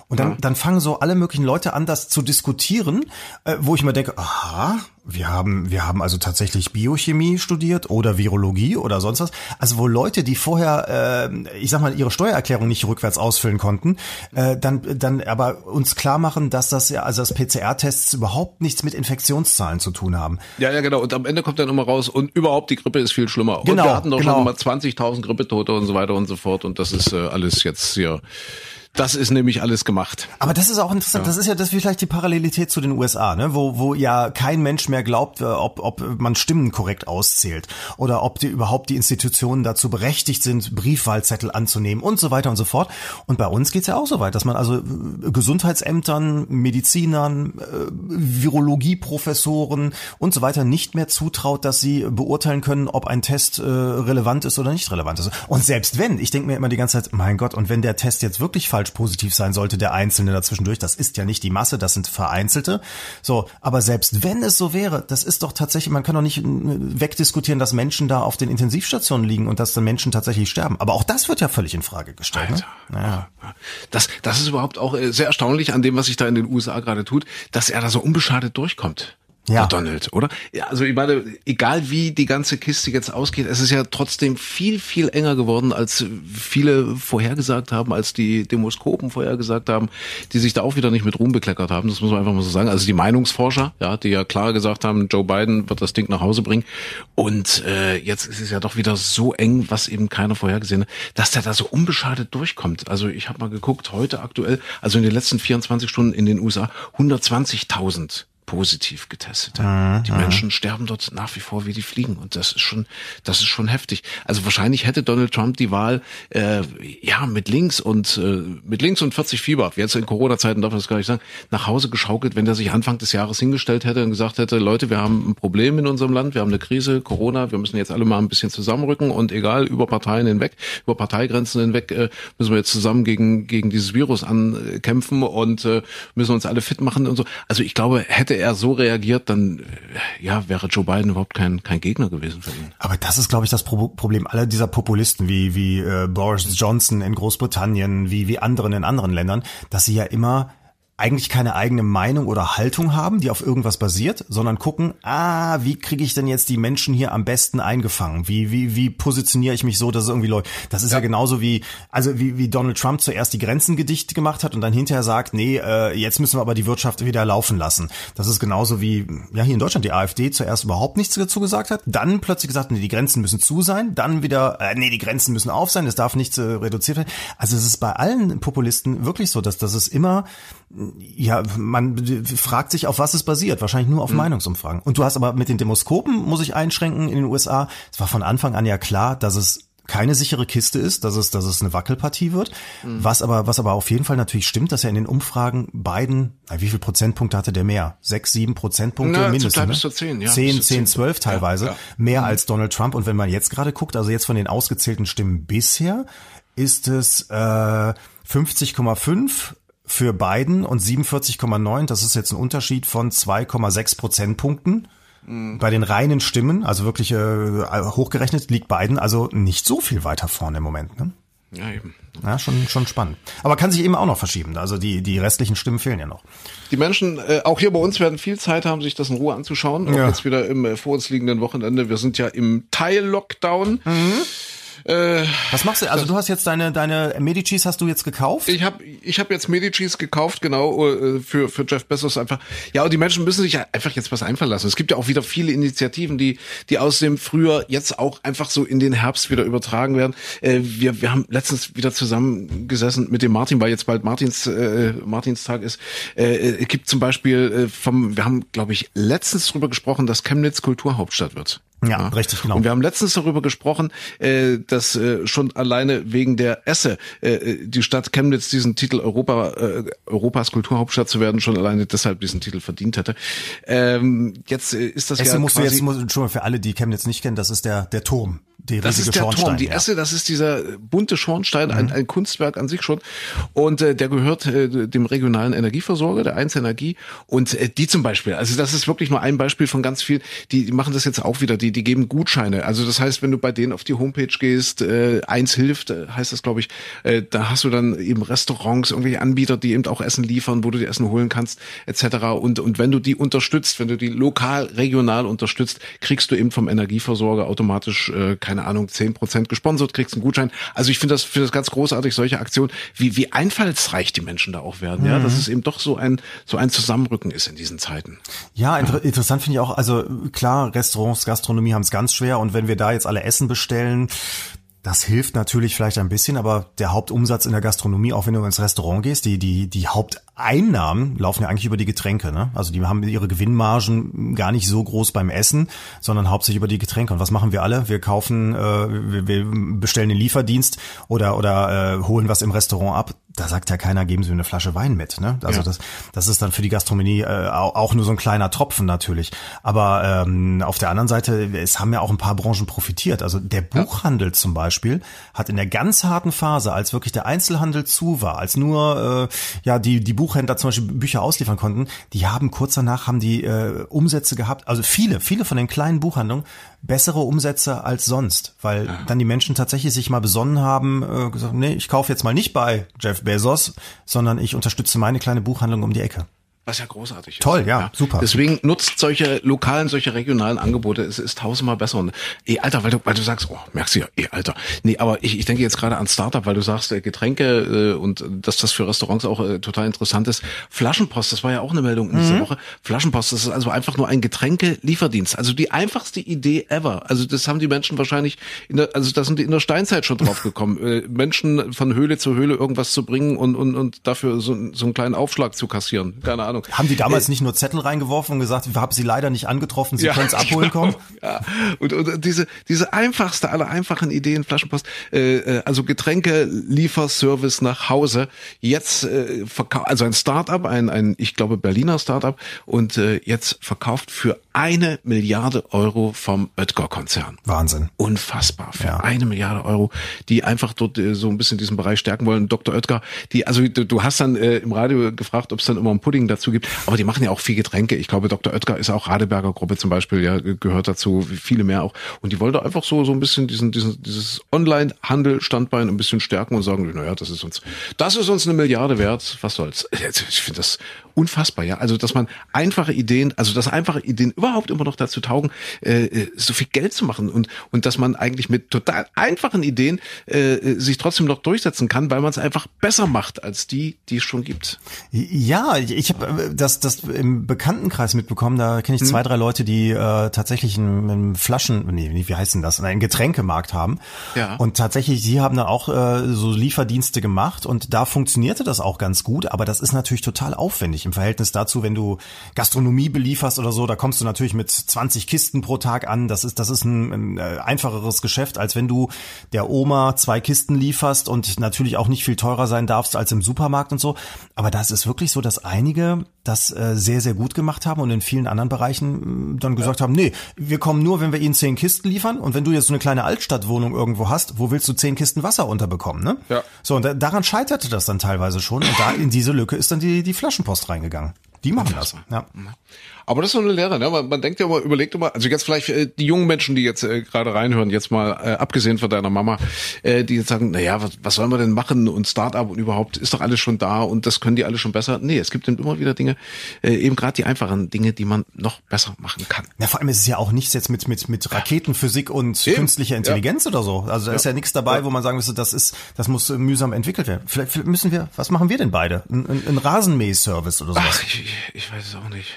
Speaker 3: Und dann, ja. dann fangen so alle möglichen Leute an, das zu diskutieren, äh, wo ich mir denke, aha, wir haben, wir haben also tatsächlich Biochemie studiert oder Virologie oder sonst was. Also wo Leute, die vorher, äh, ich sag mal, ihre Steuererklärung nicht rückwärts ausfüllen konnten, äh, dann, dann aber uns klar machen, dass das ja, also das PCR-Tests überhaupt nichts mit Infektionszahlen zu tun haben.
Speaker 2: Ja, ja, genau. Und am Ende kommt dann immer raus, und überhaupt die Grippe ist viel schlimmer.
Speaker 3: Genau,
Speaker 2: und wir hatten doch
Speaker 3: genau.
Speaker 2: schon mal 20.000 Grippetote und so weiter und so fort. Und das ist äh, alles jetzt hier das ist nämlich alles gemacht.
Speaker 3: Aber das ist auch interessant. Ja. Das ist ja das vielleicht die Parallelität zu den USA, ne? wo, wo ja kein Mensch mehr glaubt, äh, ob, ob man Stimmen korrekt auszählt oder ob die überhaupt die Institutionen dazu berechtigt sind, Briefwahlzettel anzunehmen und so weiter und so fort. Und bei uns geht's ja auch so weit, dass man also äh, Gesundheitsämtern, Medizinern, äh, Virologieprofessoren und so weiter nicht mehr zutraut, dass sie beurteilen können, ob ein Test relevant ist oder nicht relevant ist. Und selbst wenn, ich denke mir immer die ganze Zeit, mein Gott, und wenn der Test jetzt wirklich falsch falsch positiv sein sollte, der Einzelne dazwischendurch. Das ist ja nicht die Masse, das sind Vereinzelte. So, aber selbst wenn es so wäre, das ist doch tatsächlich, man kann doch nicht äh, wegdiskutieren, dass Menschen da auf den Intensivstationen liegen und dass dann Menschen tatsächlich sterben. Aber auch das wird ja völlig in Frage gestellt. Ne?
Speaker 2: Naja. Das, das ist überhaupt auch äh, sehr erstaunlich an dem, was sich da in den USA gerade tut, dass er da so unbeschadet durchkommt ja. Donald, oder? Ja, also ich meine, egal wie die ganze Kiste jetzt ausgeht, es ist ja trotzdem viel, viel enger geworden, als viele vorhergesagt haben, als die Demoskopen vorhergesagt haben, die sich da auch wieder nicht mit Ruhm bekleckert haben. Das muss man einfach mal so sagen. Also die Meinungsforscher, ja, die ja klar gesagt haben, Joe Biden wird das Ding nach Hause bringen. Und äh, jetzt ist es ja doch wieder so eng, was eben keiner vorhergesehen hat, dass der da so unbeschadet durchkommt. Also ich habe mal geguckt, heute aktuell, also in den letzten 24 Stunden in den USA 120.000 positiv getestet. Mhm. Die Menschen sterben dort nach wie vor wie die Fliegen und das ist schon, das ist schon heftig. Also wahrscheinlich hätte Donald Trump die Wahl äh, ja mit links und äh, mit links und 40 Fieber, jetzt in Corona-Zeiten darf man das gar nicht sagen, nach Hause geschaukelt, wenn der sich Anfang des Jahres hingestellt hätte und gesagt hätte, Leute, wir haben ein Problem in unserem Land, wir haben eine Krise, Corona, wir müssen jetzt alle mal ein bisschen zusammenrücken und egal über Parteien hinweg, über Parteigrenzen hinweg äh, müssen wir jetzt zusammen gegen gegen dieses Virus ankämpfen und äh, müssen uns alle fit machen und so. Also ich glaube, hätte hätte er so reagiert, dann ja, wäre Joe Biden überhaupt kein, kein Gegner gewesen für ihn.
Speaker 3: Aber das ist, glaube ich, das Pro Problem aller dieser Populisten, wie, wie äh, Boris Johnson in Großbritannien, wie, wie anderen in anderen Ländern, dass sie ja immer eigentlich keine eigene Meinung oder Haltung haben, die auf irgendwas basiert, sondern gucken, ah, wie kriege ich denn jetzt die Menschen hier am besten eingefangen? Wie, wie, wie positioniere ich mich so, dass es irgendwie läuft? Das ist ja, ja genauso wie, also wie, wie Donald Trump zuerst die Grenzen gedicht gemacht hat und dann hinterher sagt, nee, äh, jetzt müssen wir aber die Wirtschaft wieder laufen lassen. Das ist genauso wie, ja, hier in Deutschland die AfD zuerst überhaupt nichts dazu gesagt hat, dann plötzlich gesagt, nee, die Grenzen müssen zu sein, dann wieder, äh, nee, die Grenzen müssen auf sein, es darf nichts äh, reduziert werden. Also es ist bei allen Populisten wirklich so, dass, dass es immer ja, man fragt sich, auf was es basiert. Wahrscheinlich nur auf mhm. Meinungsumfragen. Und du hast aber mit den Demoskopen, muss ich einschränken, in den USA, es war von Anfang an ja klar, dass es keine sichere Kiste ist, dass es, dass es eine Wackelpartie wird. Mhm. Was aber, was aber auf jeden Fall natürlich stimmt, dass er in den Umfragen beiden, wie viel Prozentpunkte hatte der mehr? Sechs, sieben Prozentpunkte
Speaker 2: Na,
Speaker 3: mindestens. Ne?
Speaker 2: Bis zu zehn, ja.
Speaker 3: Zehn, zehn, zwölf teilweise. Ja, ja. Mehr mhm. als Donald Trump. Und wenn man jetzt gerade guckt, also jetzt von den ausgezählten Stimmen bisher, ist es äh, 50,5 für Biden und 47,9. Das ist jetzt ein Unterschied von 2,6 Prozentpunkten. Mhm. Bei den reinen Stimmen, also wirklich äh, hochgerechnet, liegt Biden also nicht so viel weiter vorne im Moment. Ne? Ja, eben. Ja, schon, schon spannend. Aber kann sich eben auch noch verschieben. Also die, die restlichen Stimmen fehlen ja noch.
Speaker 2: Die Menschen, äh, auch hier bei uns, werden viel Zeit haben, sich das in Ruhe anzuschauen. Auch ja. jetzt wieder im äh, vor uns liegenden Wochenende. Wir sind ja im Teil-Lockdown. Mhm.
Speaker 3: Äh, Was machst du? Also du hast jetzt deine deine Medicis hast du jetzt gekauft?
Speaker 2: Ich habe ich habe jetzt Medicis gekauft, genau äh, für für Jeff Bezos einfach. Ja, und die Menschen müssen sich einfach jetzt was einfallen lassen. Es gibt ja auch wieder viele Initiativen, die die aus dem Frühjahr jetzt auch einfach so in den Herbst wieder übertragen werden. Äh, wir wir haben letztens wieder zusammengesessen mit dem Martin, weil jetzt bald Martins äh, Martinstag ist. Äh, es gibt zum Beispiel äh, vom wir haben glaube ich letztens drüber gesprochen, dass Chemnitz Kulturhauptstadt wird.
Speaker 3: Ja, ja, richtig, genau.
Speaker 2: Und wir haben letztens darüber gesprochen, äh, dass äh, schon alleine wegen der Esse äh, die Stadt Chemnitz diesen Titel Europa, äh, Europas Kulturhauptstadt zu werden, schon alleine deshalb diesen Titel verdient hätte. Ähm, jetzt äh, ist das
Speaker 3: Esse
Speaker 2: ja
Speaker 3: musst du jetzt schon mal für alle, die Chemnitz nicht kennen, das ist der der Turm die
Speaker 2: das ist der
Speaker 3: Schornstein,
Speaker 2: Turm, die ja. Esse, das ist dieser bunte Schornstein, mhm. ein, ein, Kunstwerk an sich schon. Und äh, der gehört äh, dem regionalen Energieversorger, der 1 Energie. Und äh, die zum Beispiel, also das ist wirklich nur ein Beispiel von ganz vielen, die, die machen das jetzt auch wieder, die, die geben Gutscheine. Also das heißt, wenn du bei denen auf die Homepage gehst, äh, eins hilft, äh, heißt das, glaube ich, äh, da hast du dann eben Restaurants, irgendwelche Anbieter, die eben auch Essen liefern, wo du dir Essen holen kannst, etc. Und, und wenn du die unterstützt, wenn du die lokal, regional unterstützt, kriegst du eben vom Energieversorger automatisch äh, keine Ahnung, zehn Prozent gesponsert, kriegst einen Gutschein. Also ich finde das, finde das ganz großartig, solche Aktionen, wie, wie einfallsreich die Menschen da auch werden, mhm. ja, dass es eben doch so ein, so ein Zusammenrücken ist in diesen Zeiten.
Speaker 3: Ja, inter ja. interessant finde ich auch, also klar, Restaurants, Gastronomie haben es ganz schwer und wenn wir da jetzt alle Essen bestellen, das hilft natürlich vielleicht ein bisschen, aber der Hauptumsatz in der Gastronomie, auch wenn du ins Restaurant gehst, die, die, die Haupteinnahmen laufen ja eigentlich über die Getränke. Ne? Also die haben ihre Gewinnmargen gar nicht so groß beim Essen, sondern hauptsächlich über die Getränke. Und was machen wir alle? Wir kaufen, äh, wir, wir bestellen den Lieferdienst oder, oder äh, holen was im Restaurant ab da sagt ja keiner, geben Sie mir eine Flasche Wein mit. Ne? Also ja. das, das ist dann für die Gastronomie äh, auch nur so ein kleiner Tropfen natürlich. Aber ähm, auf der anderen Seite, es haben ja auch ein paar Branchen profitiert. Also der Buchhandel zum Beispiel hat in der ganz harten Phase, als wirklich der Einzelhandel zu war, als nur äh, ja die die Buchhändler zum Beispiel Bücher ausliefern konnten, die haben kurz danach haben die äh, Umsätze gehabt. Also viele, viele von den kleinen Buchhandlungen bessere Umsätze als sonst, weil ja. dann die Menschen tatsächlich sich mal besonnen haben, äh, gesagt, nee, ich kaufe jetzt mal nicht bei Jeff Bezos, sondern ich unterstütze meine kleine Buchhandlung um die Ecke.
Speaker 2: Was ja großartig ist.
Speaker 3: Toll, ja, ja, super.
Speaker 2: Deswegen nutzt solche lokalen, solche regionalen Angebote. Es ist tausendmal besser. Und eh, Alter, weil du, weil du sagst, oh, merkst du ja, eh, Alter. Nee, aber ich, ich denke jetzt gerade an Startup, weil du sagst, äh, Getränke äh, und dass das für Restaurants auch äh, total interessant ist. Flaschenpost, das war ja auch eine Meldung in dieser mhm. Woche. Flaschenpost, das ist also einfach nur ein Getränke-Lieferdienst. Also die einfachste Idee ever. Also das haben die Menschen wahrscheinlich, in der, also da sind die in der Steinzeit schon drauf gekommen, äh, Menschen von Höhle zu Höhle irgendwas zu bringen und, und, und dafür so, so einen kleinen Aufschlag zu kassieren. Keine Ahnung.
Speaker 3: Haben die damals äh, nicht nur Zettel reingeworfen und gesagt, wir haben sie leider nicht angetroffen, sie ja, können es abholen genau, kommen?
Speaker 2: Ja. Und, und diese, diese einfachste aller einfachen Ideen, Flaschenpost, äh, äh also Getränke, Lieferservice nach Hause, jetzt äh, verkauft, also ein Startup, ein, ein, ich glaube, Berliner Startup und äh, jetzt verkauft für eine Milliarde Euro vom Oetker-Konzern.
Speaker 3: Wahnsinn.
Speaker 2: Unfassbar. Für ja. eine Milliarde Euro, die einfach dort äh, so ein bisschen diesen Bereich stärken wollen. Dr. Oetker, die, also du, du hast dann äh, im Radio gefragt, ob es dann immer einen Pudding dazu gibt, aber die machen ja auch viel Getränke. Ich glaube, Dr. Oetker ist auch Radeberger Gruppe zum Beispiel, ja, gehört dazu, viele mehr auch. Und die wollte einfach so, so ein bisschen diesen, diesen, dieses Online-Handel-Standbein ein bisschen stärken und sagen, naja, das ist uns, das ist uns eine Milliarde wert. Was soll's? Ich finde das unfassbar, ja. Also, dass man einfache Ideen, also dass einfache Ideen überhaupt immer noch dazu taugen, äh, äh, so viel Geld zu machen und und dass man eigentlich mit total einfachen Ideen äh, sich trotzdem noch durchsetzen kann, weil man es einfach besser macht als die, die es schon gibt.
Speaker 3: Ja, ich habe äh, das das im Bekanntenkreis mitbekommen. Da kenne ich hm. zwei, drei Leute, die äh, tatsächlich einen, Flaschen, nee, wie heißt denn das, einen Getränkemarkt haben. Ja. Und tatsächlich, sie haben dann auch äh, so Lieferdienste gemacht und da funktionierte das auch ganz gut. Aber das ist natürlich total aufwendig im Verhältnis dazu, wenn du Gastronomie belieferst oder so, da kommst du natürlich mit 20 Kisten pro Tag an. Das ist, das ist ein, ein äh, einfacheres Geschäft, als wenn du der Oma zwei Kisten lieferst und natürlich auch nicht viel teurer sein darfst als im Supermarkt und so. Aber das ist wirklich so, dass einige das äh, sehr, sehr gut gemacht haben und in vielen anderen Bereichen äh, dann gesagt ja. haben, nee, wir kommen nur, wenn wir ihnen zehn Kisten liefern und wenn du jetzt so eine kleine Altstadtwohnung irgendwo hast, wo willst du zehn Kisten Wasser unterbekommen, ne? Ja. So, und da, daran scheiterte das dann teilweise schon und da in diese Lücke ist dann die, die Flaschenpost reingegangen. Die machen das. Ja.
Speaker 2: Aber das ist so eine Lehre, ne? Man, man denkt ja immer, überlegt immer, also jetzt vielleicht äh, die jungen Menschen, die jetzt äh, gerade reinhören, jetzt mal äh, abgesehen von deiner Mama, äh, die jetzt sagen, na ja, was, was sollen wir denn machen und Startup und überhaupt ist doch alles schon da und das können die alle schon besser. Nee, es gibt eben immer wieder Dinge, äh, eben gerade die einfachen Dinge, die man noch besser machen kann.
Speaker 3: Ja, vor allem ist es ja auch nichts jetzt mit mit mit Raketenphysik und eben. künstlicher Intelligenz ja. oder so. Also da ja. ist ja nichts dabei, ja. wo man sagen müsste, das ist, das muss mühsam entwickelt werden. Vielleicht müssen wir, was machen wir denn beide? Ein, ein, ein Rasenmäh-Service oder sowas?
Speaker 2: Ach, ich, ich weiß es auch nicht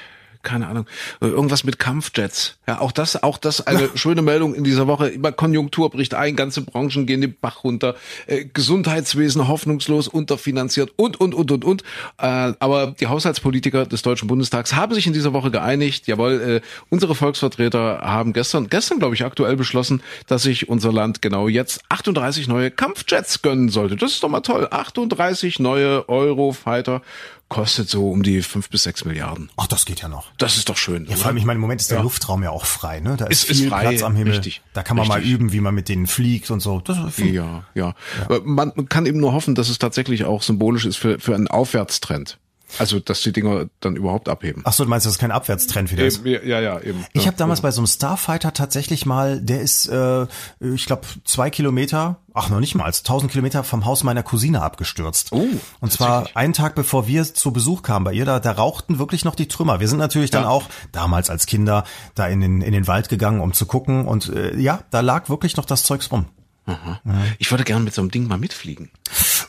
Speaker 2: keine Ahnung, irgendwas mit Kampfjets. Ja, auch das, auch das eine schöne Meldung in dieser Woche. Immer Konjunktur bricht ein, ganze Branchen gehen den Bach runter, äh, Gesundheitswesen hoffnungslos unterfinanziert und, und, und, und, und. Äh, aber die Haushaltspolitiker des Deutschen Bundestags haben sich in dieser Woche geeinigt. Jawohl, äh, unsere Volksvertreter haben gestern, gestern glaube ich aktuell beschlossen, dass sich unser Land genau jetzt 38 neue Kampfjets gönnen sollte. Das ist doch mal toll. 38 neue Eurofighter kostet so um die fünf bis sechs Milliarden.
Speaker 3: Ach, das geht ja noch.
Speaker 2: Das ist doch schön.
Speaker 3: Ja, vor allem, ich meine, im Moment ist der ja. Luftraum ja auch frei, ne? Da ist, ist viel ist frei, Platz am Himmel. Richtig, da kann man richtig. mal üben, wie man mit denen fliegt und so.
Speaker 2: Das ist ja, ja, ja. Man kann eben nur hoffen, dass es tatsächlich auch symbolisch ist für, für einen Aufwärtstrend. Also, dass die Dinger dann überhaupt abheben.
Speaker 3: Ach so, du meinst, das ist kein Abwärtstrend wieder ist?
Speaker 2: Ja, ja, eben.
Speaker 3: Ich
Speaker 2: ja,
Speaker 3: habe damals bei so einem Starfighter tatsächlich mal, der ist, äh, ich glaube, zwei Kilometer, ach noch nicht mal, tausend Kilometer vom Haus meiner Cousine abgestürzt. Oh, Und zwar einen Tag bevor wir zu Besuch kamen bei ihr, da, da rauchten wirklich noch die Trümmer. Wir sind natürlich dann auch damals als Kinder da in den, in den Wald gegangen, um zu gucken. Und äh, ja, da lag wirklich noch das Zeugs rum.
Speaker 2: Aha. Ich würde gerne mit so einem Ding mal mitfliegen.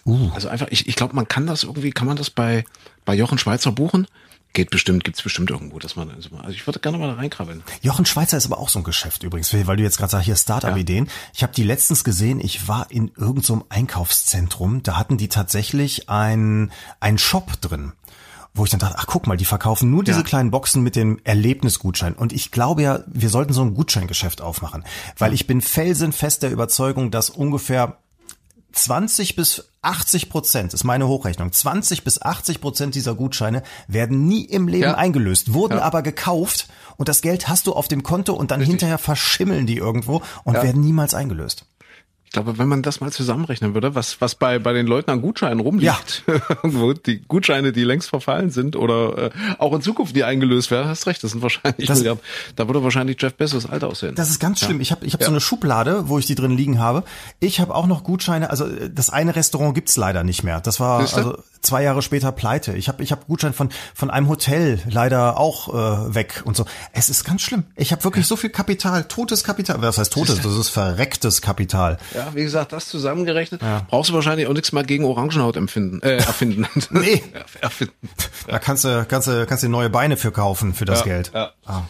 Speaker 2: Uh. Also einfach, ich, ich glaube, man kann das irgendwie, kann man das bei, bei Jochen Schweizer buchen? Geht bestimmt, gibt's bestimmt irgendwo, dass man, also ich würde gerne mal da reinkrabbeln.
Speaker 3: Jochen Schweizer ist aber auch so ein Geschäft übrigens, weil du jetzt gerade sagst, hier Startup-Ideen. Ja. Ich habe die letztens gesehen, ich war in irgendeinem so Einkaufszentrum, da hatten die tatsächlich ein, ein Shop drin wo ich dann dachte, ach guck mal, die verkaufen nur diese ja. kleinen Boxen mit dem Erlebnisgutschein. Und ich glaube ja, wir sollten so ein Gutscheingeschäft aufmachen, weil ich bin felsenfest der Überzeugung, dass ungefähr 20 bis 80 Prozent ist meine Hochrechnung. 20 bis 80 Prozent dieser Gutscheine werden nie im Leben ja. eingelöst, wurden ja. aber gekauft und das Geld hast du auf dem Konto und dann Richtig. hinterher verschimmeln die irgendwo und ja. werden niemals eingelöst.
Speaker 2: Ich glaube, wenn man das mal zusammenrechnen würde, was, was bei, bei den Leuten an Gutscheinen rumliegt, ja. wo die Gutscheine, die längst verfallen sind oder äh, auch in Zukunft die eingelöst werden, hast recht, das sind wahrscheinlich das, Milliarden. Da würde wahrscheinlich Jeff Bezos alt aussehen.
Speaker 3: Das ist ganz schlimm. Ja. Ich habe ich hab ja. so eine Schublade, wo ich die drin liegen habe. Ich habe auch noch Gutscheine, also das eine Restaurant gibt's leider nicht mehr. Das war also zwei Jahre später pleite. Ich habe ich hab Gutschein von, von einem Hotel leider auch äh, weg und so. Es ist ganz schlimm. Ich habe wirklich so viel Kapital, totes Kapital. Was heißt totes? Das ist verrecktes Kapital.
Speaker 2: Ja, wie gesagt, das zusammengerechnet, ja. brauchst du wahrscheinlich auch nichts mehr gegen Orangenhaut empfinden, äh, erfinden. nee.
Speaker 3: erfinden. Da kannst du, kannst du, kannst du neue Beine für kaufen, für das ja, Geld. Ja. Ah.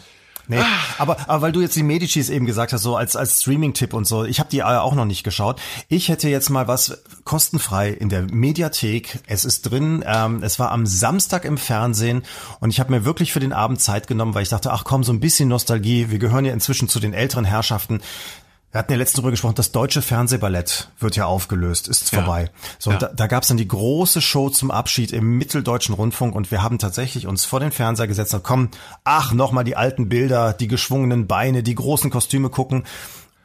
Speaker 3: Nee, aber, aber weil du jetzt die Medicis eben gesagt hast, so als, als Streaming-Tipp und so, ich habe die auch noch nicht geschaut. Ich hätte jetzt mal was kostenfrei in der Mediathek. Es ist drin, ähm, es war am Samstag im Fernsehen und ich habe mir wirklich für den Abend Zeit genommen, weil ich dachte, ach komm, so ein bisschen Nostalgie. Wir gehören ja inzwischen zu den älteren Herrschaften. Wir hatten ja letztens darüber gesprochen, das deutsche Fernsehballett wird ja aufgelöst, ist ja. vorbei. So, ja. da, da gab es dann die große Show zum Abschied im Mitteldeutschen Rundfunk und wir haben tatsächlich uns vor den Fernseher gesetzt und komm, ach, nochmal die alten Bilder, die geschwungenen Beine, die großen Kostüme gucken.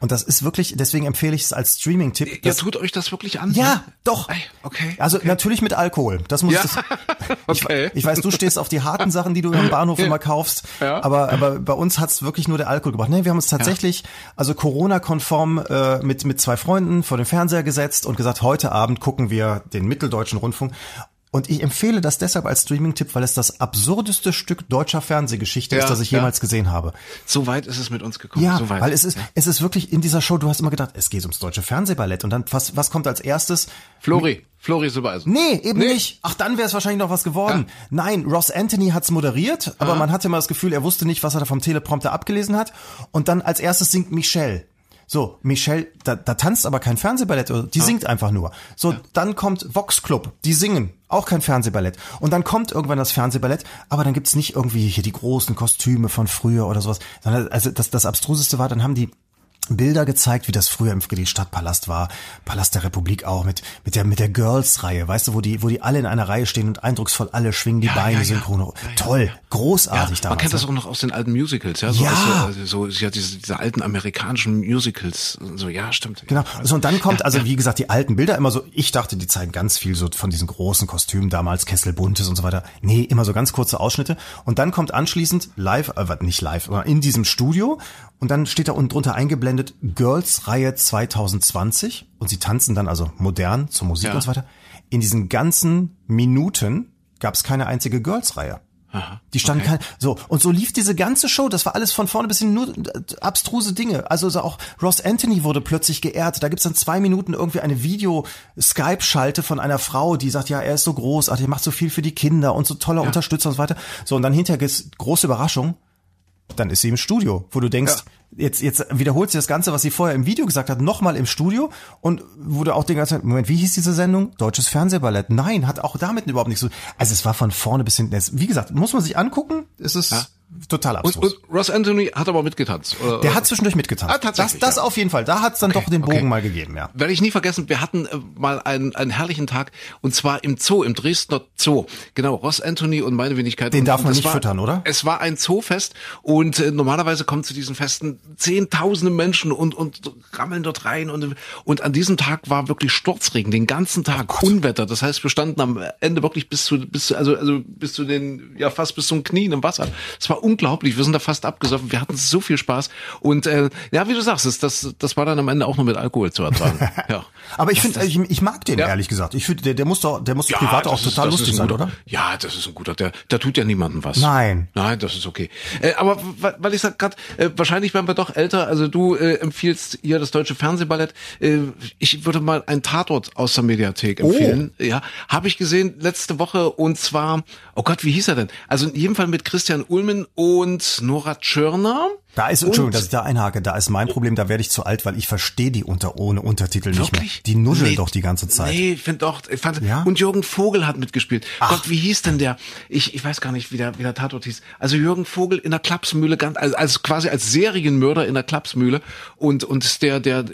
Speaker 3: Und das ist wirklich, deswegen empfehle ich es als Streaming-Tipp.
Speaker 2: Ihr tut euch das wirklich an?
Speaker 3: Ja, ne? doch.
Speaker 2: Okay.
Speaker 3: Also
Speaker 2: okay.
Speaker 3: natürlich mit Alkohol. Das muss
Speaker 2: ja.
Speaker 3: das. okay. Ich, ich, weiß, du stehst auf die harten Sachen, die du im Bahnhof immer kaufst. Ja. Aber, aber bei uns hat's wirklich nur der Alkohol gebracht. Nee, wir haben uns tatsächlich, ja. also Corona-konform äh, mit, mit zwei Freunden vor den Fernseher gesetzt und gesagt, heute Abend gucken wir den Mitteldeutschen Rundfunk. Und ich empfehle das deshalb als Streaming-Tipp, weil es das absurdeste Stück deutscher Fernsehgeschichte ja, ist, das ich ja. jemals gesehen habe.
Speaker 2: So weit ist es mit uns gekommen.
Speaker 3: Ja,
Speaker 2: so
Speaker 3: weil es ist, ja. es ist wirklich in dieser Show, du hast immer gedacht, es geht ums deutsche Fernsehballett. Und dann, was, was kommt als erstes?
Speaker 2: Flori. Flori Silbereisen.
Speaker 3: Nee, eben nee. nicht. Ach, dann wäre es wahrscheinlich noch was geworden. Nein, Ross Anthony hat's moderiert, aber man hatte immer das Gefühl, er wusste nicht, was er da vom Teleprompter abgelesen hat. Und dann als erstes singt Michelle. So, Michelle, da, da tanzt aber kein Fernsehballett, die ja. singt einfach nur. So, ja. dann kommt Vox Club, die singen, auch kein Fernsehballett. Und dann kommt irgendwann das Fernsehballett, aber dann gibt's nicht irgendwie hier die großen Kostüme von früher oder sowas. Sondern also das, das Abstruseste war, dann haben die Bilder gezeigt, wie das früher im Friedrichstadtpalast war, Palast der Republik auch mit mit der mit der Girls-Reihe, weißt du, wo die wo die alle in einer Reihe stehen und eindrucksvoll alle schwingen die
Speaker 2: Ja,
Speaker 3: Beine
Speaker 2: ja, ja.
Speaker 3: synchron. Toll, großartig
Speaker 2: Ja,
Speaker 3: damals.
Speaker 2: man kennt das
Speaker 3: ne?
Speaker 2: auch noch aus den alten Musicals, ja, so,
Speaker 3: Ja.
Speaker 2: Aus, so ja, diese, diese alten amerikanischen Musicals, so ja, stimmt.
Speaker 3: Genau. So, und dann kommt, also wie gesagt, die alten Bilder immer so, ich dachte, die zeigen ganz viel so von diesen großen Kostümen damals, Kessel Buntes und so weiter. Nee, immer so ganz kurze Ausschnitte. Und dann kommt anschließend live, äh, nicht live, aber in diesem Studio. Und dann steht da unten drunter eingeblendet Girls Reihe 2020. Und sie tanzen dann also modern zur Musik
Speaker 2: Ja.
Speaker 3: und so weiter. In diesen ganzen Minuten gab es keine einzige Girls Reihe. Die standen
Speaker 2: okay.
Speaker 3: kein, so, und so lief diese ganze Show, das war alles von vorne bis hin nur äh, abstruse Dinge. Also so auch Ross Anthony wurde plötzlich geehrt. Da gibt's dann zwei Minuten irgendwie eine Video-Skype-Schalte von einer Frau, die sagt, ja, er ist so großartig, er macht so viel für die Kinder und so toller Unterstützer und so weiter. So, und dann hinterher gibt's große Überraschung, dann ist sie im Studio, wo du denkst, jetzt, jetzt wiederholt sie das Ganze, was sie vorher im Video gesagt hat, nochmal im Studio und wurde auch den ganzen Moment, wie hieß diese Sendung? Deutsches Fernsehballett. Nein, hat auch damit überhaupt nichts zu tun. Also es war von vorne bis hinten. Es- Wie gesagt, muss man sich angucken, es ist total
Speaker 2: Und,
Speaker 3: abstrus.
Speaker 2: und Ross Anthony hat aber mitgetanzt. Oder,
Speaker 3: Der hat zwischendurch mitgetanzt.
Speaker 2: Ah, tatsächlich,
Speaker 3: das, das
Speaker 2: ja.
Speaker 3: auf jeden Fall. Da hat's dann doch den Bogen
Speaker 2: okay.
Speaker 3: mal gegeben, ja.
Speaker 2: Werde ich nie vergessen, wir hatten äh, mal einen, einen herrlichen Tag und zwar im Zoo, im Dresdner Zoo. Genau, Ross Anthony und meine Wenigkeit.
Speaker 3: Den
Speaker 2: und,
Speaker 3: darf
Speaker 2: und
Speaker 3: man
Speaker 2: es
Speaker 3: nicht
Speaker 2: war,
Speaker 3: füttern, oder?
Speaker 2: Es war ein Zoofest und äh, normalerweise kommen zu diesen Festen zehntausende Menschen und, und rammeln dort rein und, und an diesem Tag war wirklich Sturzregen, den ganzen Tag, Unwetter. Das heißt, wir standen am Ende wirklich bis zu, bis zu, also, also bis zu den, ja fast bis zum Knien im Wasser. Es war unglaublich, wir sind da fast abgesoffen, wir hatten so viel Spaß und äh, ja, wie du sagst, es- das, das war dann am Ende auch nur mit Alkohol zu ertragen. ja.
Speaker 3: Aber ich finde, ich, ich mag den
Speaker 2: Ja.
Speaker 3: ehrlich gesagt. Ich finde, der, der muss doch, der muss privat auch
Speaker 2: ist-
Speaker 3: total
Speaker 2: ist
Speaker 3: lustig
Speaker 2: ein
Speaker 3: sein,
Speaker 2: guter,
Speaker 3: oder?
Speaker 2: Ja, das ist ein guter. Der, der tut ja niemandem was.
Speaker 3: Nein.
Speaker 2: Nein, das ist okay. Äh, aber weil, weil ich sag gerade, äh, wahrscheinlich werden wir doch älter. Also du äh, empfiehlst hier das deutsche Fernsehballett. Äh, ich würde mal ein Tatort aus der Mediathek
Speaker 3: Oh.
Speaker 2: empfehlen. Ja, habe ich gesehen letzte Woche und zwar, oh Gott, wie hieß er denn? Also in jedem Fall mit Christian Ulmen und Nora Tschirner.
Speaker 3: Da ist, Entschuldigung, dass ich da einhake, da ist mein Problem, da werde ich zu alt, weil ich verstehe die unter ohne Untertitel nicht mehr.
Speaker 2: Wirklich?
Speaker 3: Die nuscheln
Speaker 2: Nee.
Speaker 3: doch die ganze Zeit.
Speaker 2: Nee, ich finde doch. Ich fand,
Speaker 3: Ja?
Speaker 2: Und Jürgen Vogel hat mitgespielt. Gott, wie hieß denn der? Ich, ich weiß gar nicht, wie der, wie der Tatort hieß. Also Jürgen Vogel in der Klapsmühle, ganz, also, also quasi als Serienmörder in der Klapsmühle und und der der äh,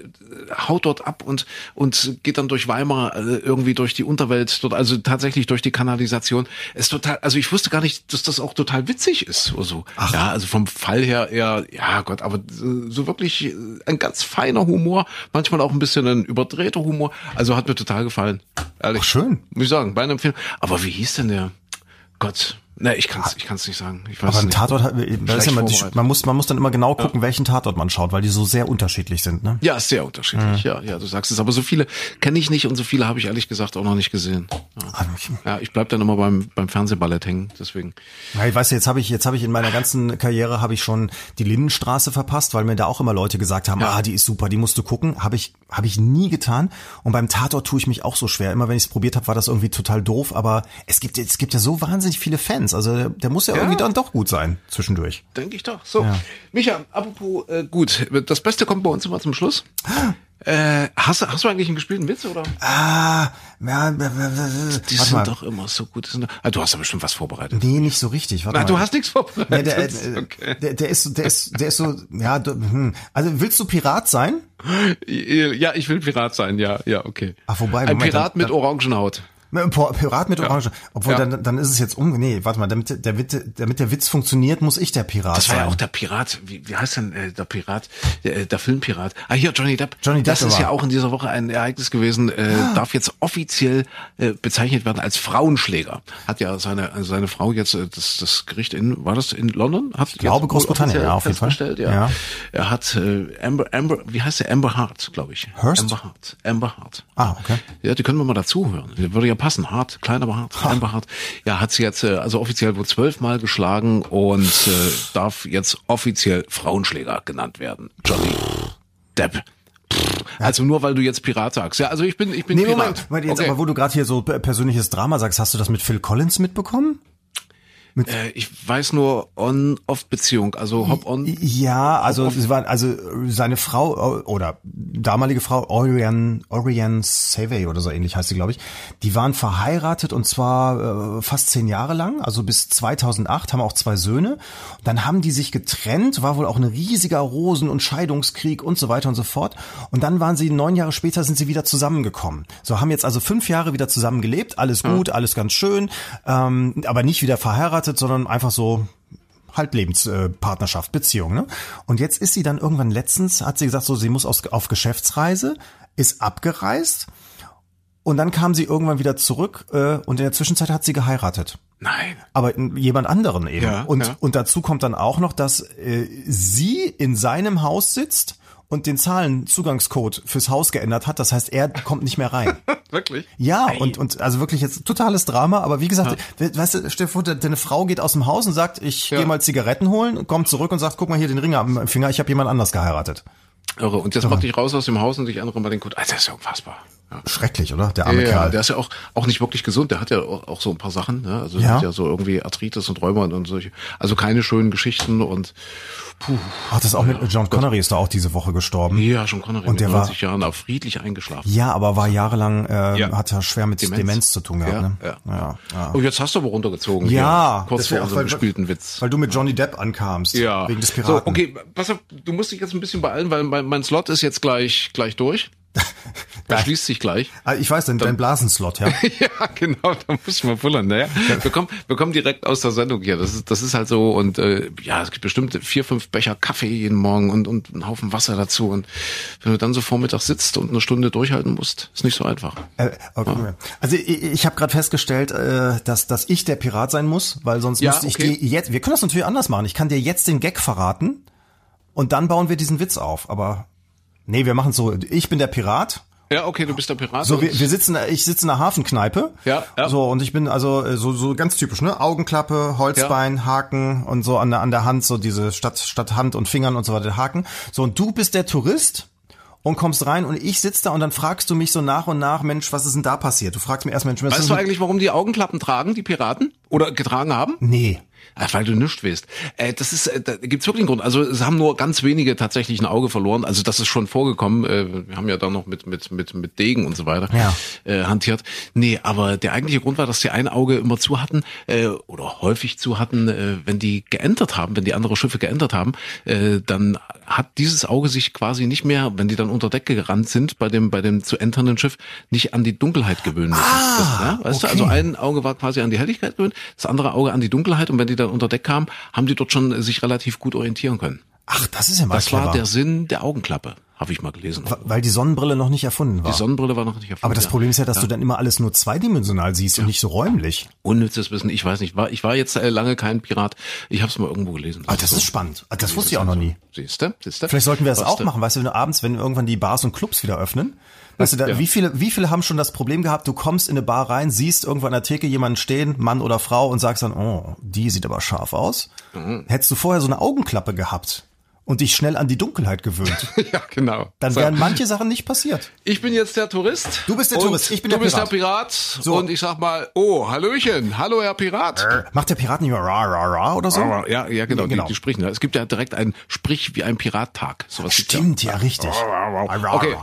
Speaker 2: haut dort ab und und geht dann durch Weimar äh, irgendwie durch die Unterwelt dort, also tatsächlich durch die Kanalisation. Ist total, also ich wusste gar nicht, dass das auch total witzig ist oder so. Ja, also vom Fall her eher, ja Gott, aber so wirklich äh, ein ganz feiner Humor, manchmal auch ein bisschen ein überdrehter Humor. Also hat mir total gefallen. Ehrlich.
Speaker 3: Ach, schön.
Speaker 2: Muss ich sagen, bei einem Film. Aber wie hieß denn der? Gott. Ne, ich kann's, ich kann's nicht sagen. Ich weiß
Speaker 3: Aber
Speaker 2: es
Speaker 3: ein
Speaker 2: nicht.
Speaker 3: Tatort, hat- da ist ja immer, die- man muss, man muss dann immer genau gucken, welchen Tatort man schaut, weil die so sehr unterschiedlich sind, ne?
Speaker 2: Ja, sehr unterschiedlich. Ja, ja, du sagst es. Aber so viele kenne ich nicht und so viele habe ich ehrlich gesagt auch noch nicht gesehen. Ja,
Speaker 3: Ah, ich-
Speaker 2: ja ich bleib dann immer beim, beim Fernsehballett hängen. Deswegen.
Speaker 3: Hey, weißt du, jetzt habe ich, jetzt habe ich in meiner ganzen Karriere habe ich schon die Lindenstraße verpasst, weil mir da auch immer Leute gesagt haben,
Speaker 2: Ja.
Speaker 3: ah, die ist super, die musst du gucken. Habe ich, habe ich nie getan. Und beim Tatort tue ich mich auch so schwer. Immer wenn ich es probiert habe, war das irgendwie total doof. Aber es gibt, es gibt ja so wahnsinnig viele Fans. Also der, muss ja, irgendwie dann doch gut sein zwischendurch.
Speaker 2: Denke ich doch. So, Micha, apropos äh, gut, das Beste kommt bei uns immer zum Schluss. Äh, hast, du, hast du eigentlich einen gespielten Witz oder?
Speaker 3: Ah, ja,
Speaker 2: Die sind
Speaker 3: mal.
Speaker 2: doch immer so gut. Ah, du hast da bestimmt was vorbereitet.
Speaker 3: Nee, nicht so richtig. Warte
Speaker 2: Nein,
Speaker 3: mal.
Speaker 2: du hast nichts vorbereitet.
Speaker 3: Nee, der, äh,
Speaker 2: okay.
Speaker 3: der, der ist, der ist, der ist so, ja, hm. also willst du Pirat sein?
Speaker 2: Ja, ich will Pirat sein, ja, ja, okay.
Speaker 3: Ach, wobei,
Speaker 2: Ein
Speaker 3: Moment,
Speaker 2: Pirat
Speaker 3: dann-
Speaker 2: mit Orangenhaut.
Speaker 3: Pirat mit Orange. Obwohl,
Speaker 2: Ja.
Speaker 3: dann, dann ist es jetzt um. Nee, warte mal, damit der, Witz, damit der Witz funktioniert, muss ich der Pirat
Speaker 2: Das war
Speaker 3: sein.
Speaker 2: ja auch der Pirat. Wie, wie heißt denn äh, der Pirat? Der, äh, der Filmpirat. Ah, hier, Johnny Depp.
Speaker 3: Johnny Depp
Speaker 2: Das ist ja auch in dieser Woche ein Ereignis gewesen. Äh, darf jetzt offiziell äh, bezeichnet werden als Frauenschläger. Hat ja seine seine Frau jetzt äh, das, das Gericht in war das in London? Hat ich
Speaker 3: glaube, Großbritannien, ja, auf jeden Fall.
Speaker 2: Ja.
Speaker 3: Ja.
Speaker 2: Er hat äh, Amber Amber wie heißt der Amber Hart, glaube ich.
Speaker 3: Hearst?
Speaker 2: Amber Hart. Amber Hart.
Speaker 3: Ah, okay.
Speaker 2: Ja, die können wir mal dazu hören. Die würde ja passen. Hart, klein, aber hart. Amber Hart. Ja, hat sie jetzt, äh, also offiziell wohl zwölfmal geschlagen und äh, darf jetzt offiziell Frauenschläger genannt werden. Johnny Depp. Also nur weil du jetzt Pirat sagst. Ja, also ich bin, ich bin
Speaker 3: Nee,
Speaker 2: Pirat.
Speaker 3: Moment, Moment jetzt
Speaker 2: okay.
Speaker 3: aber wo du gerade hier so persönliches Drama sagst, hast du das mit Phil Collins mitbekommen?
Speaker 2: Äh, ich weiß nur On-Off-Beziehung, also Hop-On.
Speaker 3: Ja, also sie waren, also seine Frau äh, oder damalige Frau Orion Orion Savey oder so ähnlich heißt sie, glaube ich. Die waren verheiratet und zwar äh, fast zehn Jahre lang, also bis 2008 haben auch zwei Söhne. Dann haben die sich getrennt, war wohl auch ein riesiger Rosen- und Scheidungskrieg und so weiter und so fort. Und dann waren sie neun Jahre später sind sie wieder zusammengekommen. So haben jetzt also fünf Jahre wieder zusammen gelebt, alles gut, ja. alles ganz schön, ähm, aber nicht wieder verheiratet verheiratet, sondern einfach so halt Lebenspartnerschaft, Beziehung. Ne? Und jetzt ist sie dann irgendwann letztens, hat sie gesagt, so sie muss aus, auf Geschäftsreise, ist abgereist und dann kam sie irgendwann wieder zurück äh, und in der Zwischenzeit hat sie geheiratet.
Speaker 2: Nein.
Speaker 3: Aber jemand anderen eben.
Speaker 2: Ja,
Speaker 3: und,
Speaker 2: ja.
Speaker 3: und dazu kommt dann auch noch, dass äh, sie in seinem Haus sitzt und den Zahlenzugangscode fürs Haus geändert hat. Das heißt, er kommt nicht mehr rein.
Speaker 2: wirklich?
Speaker 3: Ja, und, und also wirklich jetzt totales Drama. Aber wie gesagt, ja. weißt du, Stefan, deine Frau geht aus dem Haus und sagt, ich ja. gehe mal Zigaretten holen, kommt zurück und sagt, guck mal hier den Ring am Finger, ich habe jemand anders geheiratet.
Speaker 2: Irre. Und jetzt macht dich raus aus dem Haus und dich andere mal den Code. Alter, das ist ja unfassbar. Ja.
Speaker 3: Schrecklich, oder? Der arme
Speaker 2: ja,
Speaker 3: Kerl.
Speaker 2: Der ist ja auch, auch nicht wirklich gesund. Der hat ja auch, auch so ein paar Sachen. Ne? Also ja. hat ja so irgendwie Arthritis und Rheuma und solche. Also keine schönen Geschichten und
Speaker 3: puh. Ach, das ist auch mit John Connery ist da auch diese Woche gestorben.
Speaker 2: Ja, John Connery
Speaker 3: und der
Speaker 2: mit 90
Speaker 3: war,
Speaker 2: Jahren auch friedlich eingeschlafen.
Speaker 3: Ja, aber war jahrelang, äh, ja. hat er schwer mit Demenz, Demenz zu tun gehabt.
Speaker 2: Ja,
Speaker 3: ne?
Speaker 2: ja. Ja, ja. Und jetzt hast du aber runtergezogen.
Speaker 3: Ja.
Speaker 2: Hier, kurz vor unserem
Speaker 3: weil,
Speaker 2: gespielten Witz.
Speaker 3: Weil du mit Johnny Depp ankamst.
Speaker 2: Ja.
Speaker 3: Wegen des Piraten.
Speaker 2: So, okay, pass auf, du musst dich jetzt ein bisschen beeilen, weil mein, mein Slot ist jetzt gleich, gleich durch. Da schließt sich gleich.
Speaker 3: Ah, ich weiß, dein, dein Blasenslot, ja.
Speaker 2: ja, genau, da muss man pullern. Naja, wir kommen, wir kommen direkt aus der Sendung hier. Das ist, das ist halt so und äh, ja, es gibt bestimmt vier, fünf Becher Kaffee jeden Morgen und und einen Haufen Wasser dazu. Und wenn du dann so vormittags sitzt und eine Stunde durchhalten musst, ist nicht so einfach.
Speaker 3: Äh, okay. ja. Also ich, ich habe gerade festgestellt, äh, dass dass ich der Pirat sein muss, weil sonst
Speaker 2: Ja,
Speaker 3: müsste ich
Speaker 2: okay.
Speaker 3: dir jetzt. Wir können das natürlich anders machen. Ich kann dir jetzt den Gag verraten und dann bauen wir diesen Witz auf. Aber nee, wir machen so. Ich bin der Pirat.
Speaker 2: Ja, okay, du bist der Pirat.
Speaker 3: So, wir, wir sitzen, ich sitze in einer Hafenkneipe.
Speaker 2: Ja, ja.
Speaker 3: So, und ich bin also äh, so, so ganz typisch, ne? Augenklappe, Holzbein, Haken und so an der, an der Hand, so diese statt, statt Hand und Fingern und so weiter, Haken. So, und du bist der Tourist und kommst rein und ich sitze da und dann fragst du mich so nach und nach, Mensch, was ist denn da passiert? Du fragst mir erst, Mensch, was
Speaker 2: Weißt
Speaker 3: ist
Speaker 2: du eigentlich, warum die Augenklappen tragen, die Piraten? Oder getragen haben?
Speaker 3: Nee.
Speaker 2: Ach, weil du nichts weißt. Äh, das ist, äh, da gibt's wirklich einen Grund. Also es haben nur ganz wenige tatsächlich ein Auge verloren. Also das ist schon vorgekommen. Äh, wir haben ja da noch mit mit mit mit Degen und so weiter
Speaker 3: Ja.
Speaker 2: äh, hantiert. Nee, aber der eigentliche Grund war, dass die ein Auge immer zu hatten äh, oder häufig zu hatten, äh, wenn die geentert haben, wenn die andere Schiffe geentert haben, äh, dann hat dieses Auge sich quasi nicht mehr, wenn die dann unter Deck gerannt sind bei dem bei dem zu enternden Schiff, nicht an die Dunkelheit gewöhnen müssen.
Speaker 3: Ah,
Speaker 2: das, ja, weißt
Speaker 3: okay.
Speaker 2: du, also ein Auge war quasi an die Helligkeit gewöhnt, das andere Auge an die Dunkelheit und wenn die dann unter Deck kamen, haben die dort schon sich relativ gut orientieren können.
Speaker 3: Ach, das ist ja mal
Speaker 2: Das
Speaker 3: clever.
Speaker 2: war der Sinn der Augenklappe, habe ich mal gelesen.
Speaker 3: weil die Sonnenbrille noch nicht erfunden war.
Speaker 2: Die Sonnenbrille war noch nicht erfunden.
Speaker 3: Aber das
Speaker 2: ja.
Speaker 3: Problem ist ja, dass du dann immer alles nur zweidimensional siehst und nicht so räumlich.
Speaker 2: Unnützes Wissen, ich weiß nicht. War, ich war jetzt äh, lange kein Pirat. Ich habe es mal irgendwo gelesen.
Speaker 3: Ah, das ist spannend. Ah, Das wusste ich auch noch nie.
Speaker 2: Siehst du?
Speaker 3: Vielleicht sollten wir das auch machen, weißt du, wenn du abends, wenn irgendwann die Bars und Clubs wieder öffnen, weißt du, da,
Speaker 2: Ja.
Speaker 3: wie viele, wie viele haben schon das Problem gehabt, du kommst in eine Bar rein, siehst irgendwo an der Theke jemanden stehen, Mann oder Frau, und sagst dann, oh, die sieht aber scharf aus.
Speaker 2: Mhm.
Speaker 3: Hättest du vorher so eine Augenklappe gehabt und dich schnell an die Dunkelheit gewöhnt,
Speaker 2: Ja, genau.
Speaker 3: dann
Speaker 2: So.
Speaker 3: wären manche Sachen nicht passiert.
Speaker 2: Ich bin jetzt der Tourist.
Speaker 3: Du bist der Tourist, ich bin
Speaker 2: du
Speaker 3: der
Speaker 2: bist
Speaker 3: Pirat.
Speaker 2: der Pirat.
Speaker 3: So.
Speaker 2: Und ich sag mal, oh, Hallöchen, hallo Herr Pirat.
Speaker 3: Macht der Pirat nicht mehr ra, ra, ra oder so?
Speaker 2: Ja, ja, genau,
Speaker 3: Ja, genau.
Speaker 2: Die, die sprechen. Es gibt ja direkt einen Sprich wie ein Pirattag. Sowas
Speaker 3: Stimmt, ja, richtig.
Speaker 2: Okay.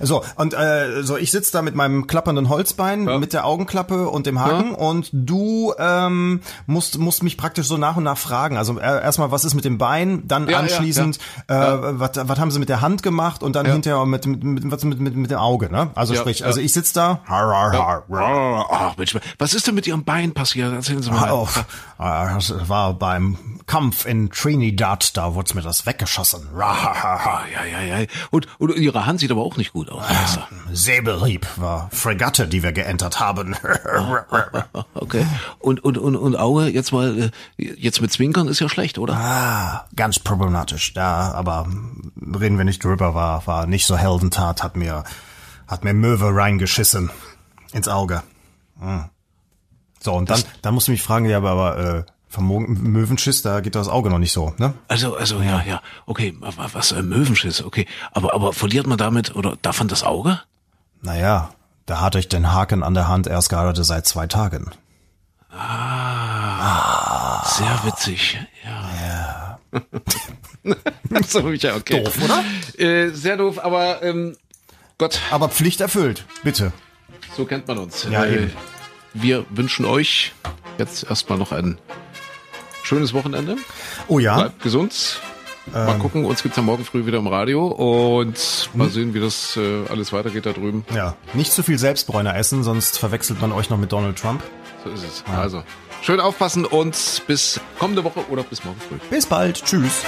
Speaker 3: So, und äh, so ich sitz da mit meinem klappernden Holzbein, mit der Augenklappe und dem Haken und du ähm, musst, musst mich praktisch so nach und nach fragen. Also äh, erstmal, was ist mit dem Bein, dann
Speaker 2: Ja, ja,
Speaker 3: anschließend, Äh, was, was haben sie mit der Hand gemacht und dann
Speaker 2: Ja.
Speaker 3: hinterher mit, mit, mit, was mit, mit, mit dem Auge, ne? Also
Speaker 2: Ja,
Speaker 3: sprich,
Speaker 2: ja.
Speaker 3: also ich sitz da, har, har, har, har.
Speaker 2: Ach, Mensch, was ist denn mit Ihrem Bein passiert? Erzählen Sie mal.
Speaker 3: Oh, das war beim Kampf in Trinidad, da wurde mir das weggeschossen.
Speaker 2: Ah, ja, ja, ja. Und, und Ihre Hand sieht aber auch nicht gut aus. Meister.
Speaker 3: Säbelhieb war Fregatte, die wir geentert haben.
Speaker 2: Okay. Und, und, und, und Auge, jetzt mal, äh, jetzt mit Zwinkern ist ja schlecht, oder?
Speaker 3: Ah, ganz problematisch. Ja, aber reden wir nicht drüber, war, war nicht so Heldentat, hat mir, hat mir Möwe reingeschissen ins Auge. Hm. So, und dann, dann musst du mich fragen, ja, aber, aber äh, vom Möwenschiss, da geht das Auge noch nicht so, ne?
Speaker 2: Also, also, ja, ja. Okay, wa- was, äh, Möwenschiss, okay. Aber, aber verliert man damit, oder davon das Auge?
Speaker 3: Naja, da hatte ich den Haken an der Hand erst gerade seit zwei Tagen.
Speaker 2: Ah. Sehr witzig, ja. Ja. so, ja, okay.
Speaker 3: Doof, oder?
Speaker 2: Äh, sehr doof, aber ähm, Gott,
Speaker 3: Aber Pflicht erfüllt, bitte.
Speaker 2: so kennt man uns.
Speaker 3: Ja,
Speaker 2: äh,
Speaker 3: eben.
Speaker 2: wir wünschen euch jetzt erstmal noch ein schönes Wochenende.
Speaker 3: Oh ja,
Speaker 2: Bleibt gesund. Mal
Speaker 3: Ähm.
Speaker 2: gucken, uns gibt's ja morgen früh wieder im Radio und
Speaker 3: Hm.
Speaker 2: mal sehen, wie das äh, alles weitergeht da drüben.
Speaker 3: ja. Nicht zu viel Selbstbräuner essen, sonst verwechselt man euch noch mit Donald Trump.
Speaker 2: So ist es. Also, schön aufpassen und bis kommende Woche oder bis morgen früh.
Speaker 3: Bis bald. Tschüss.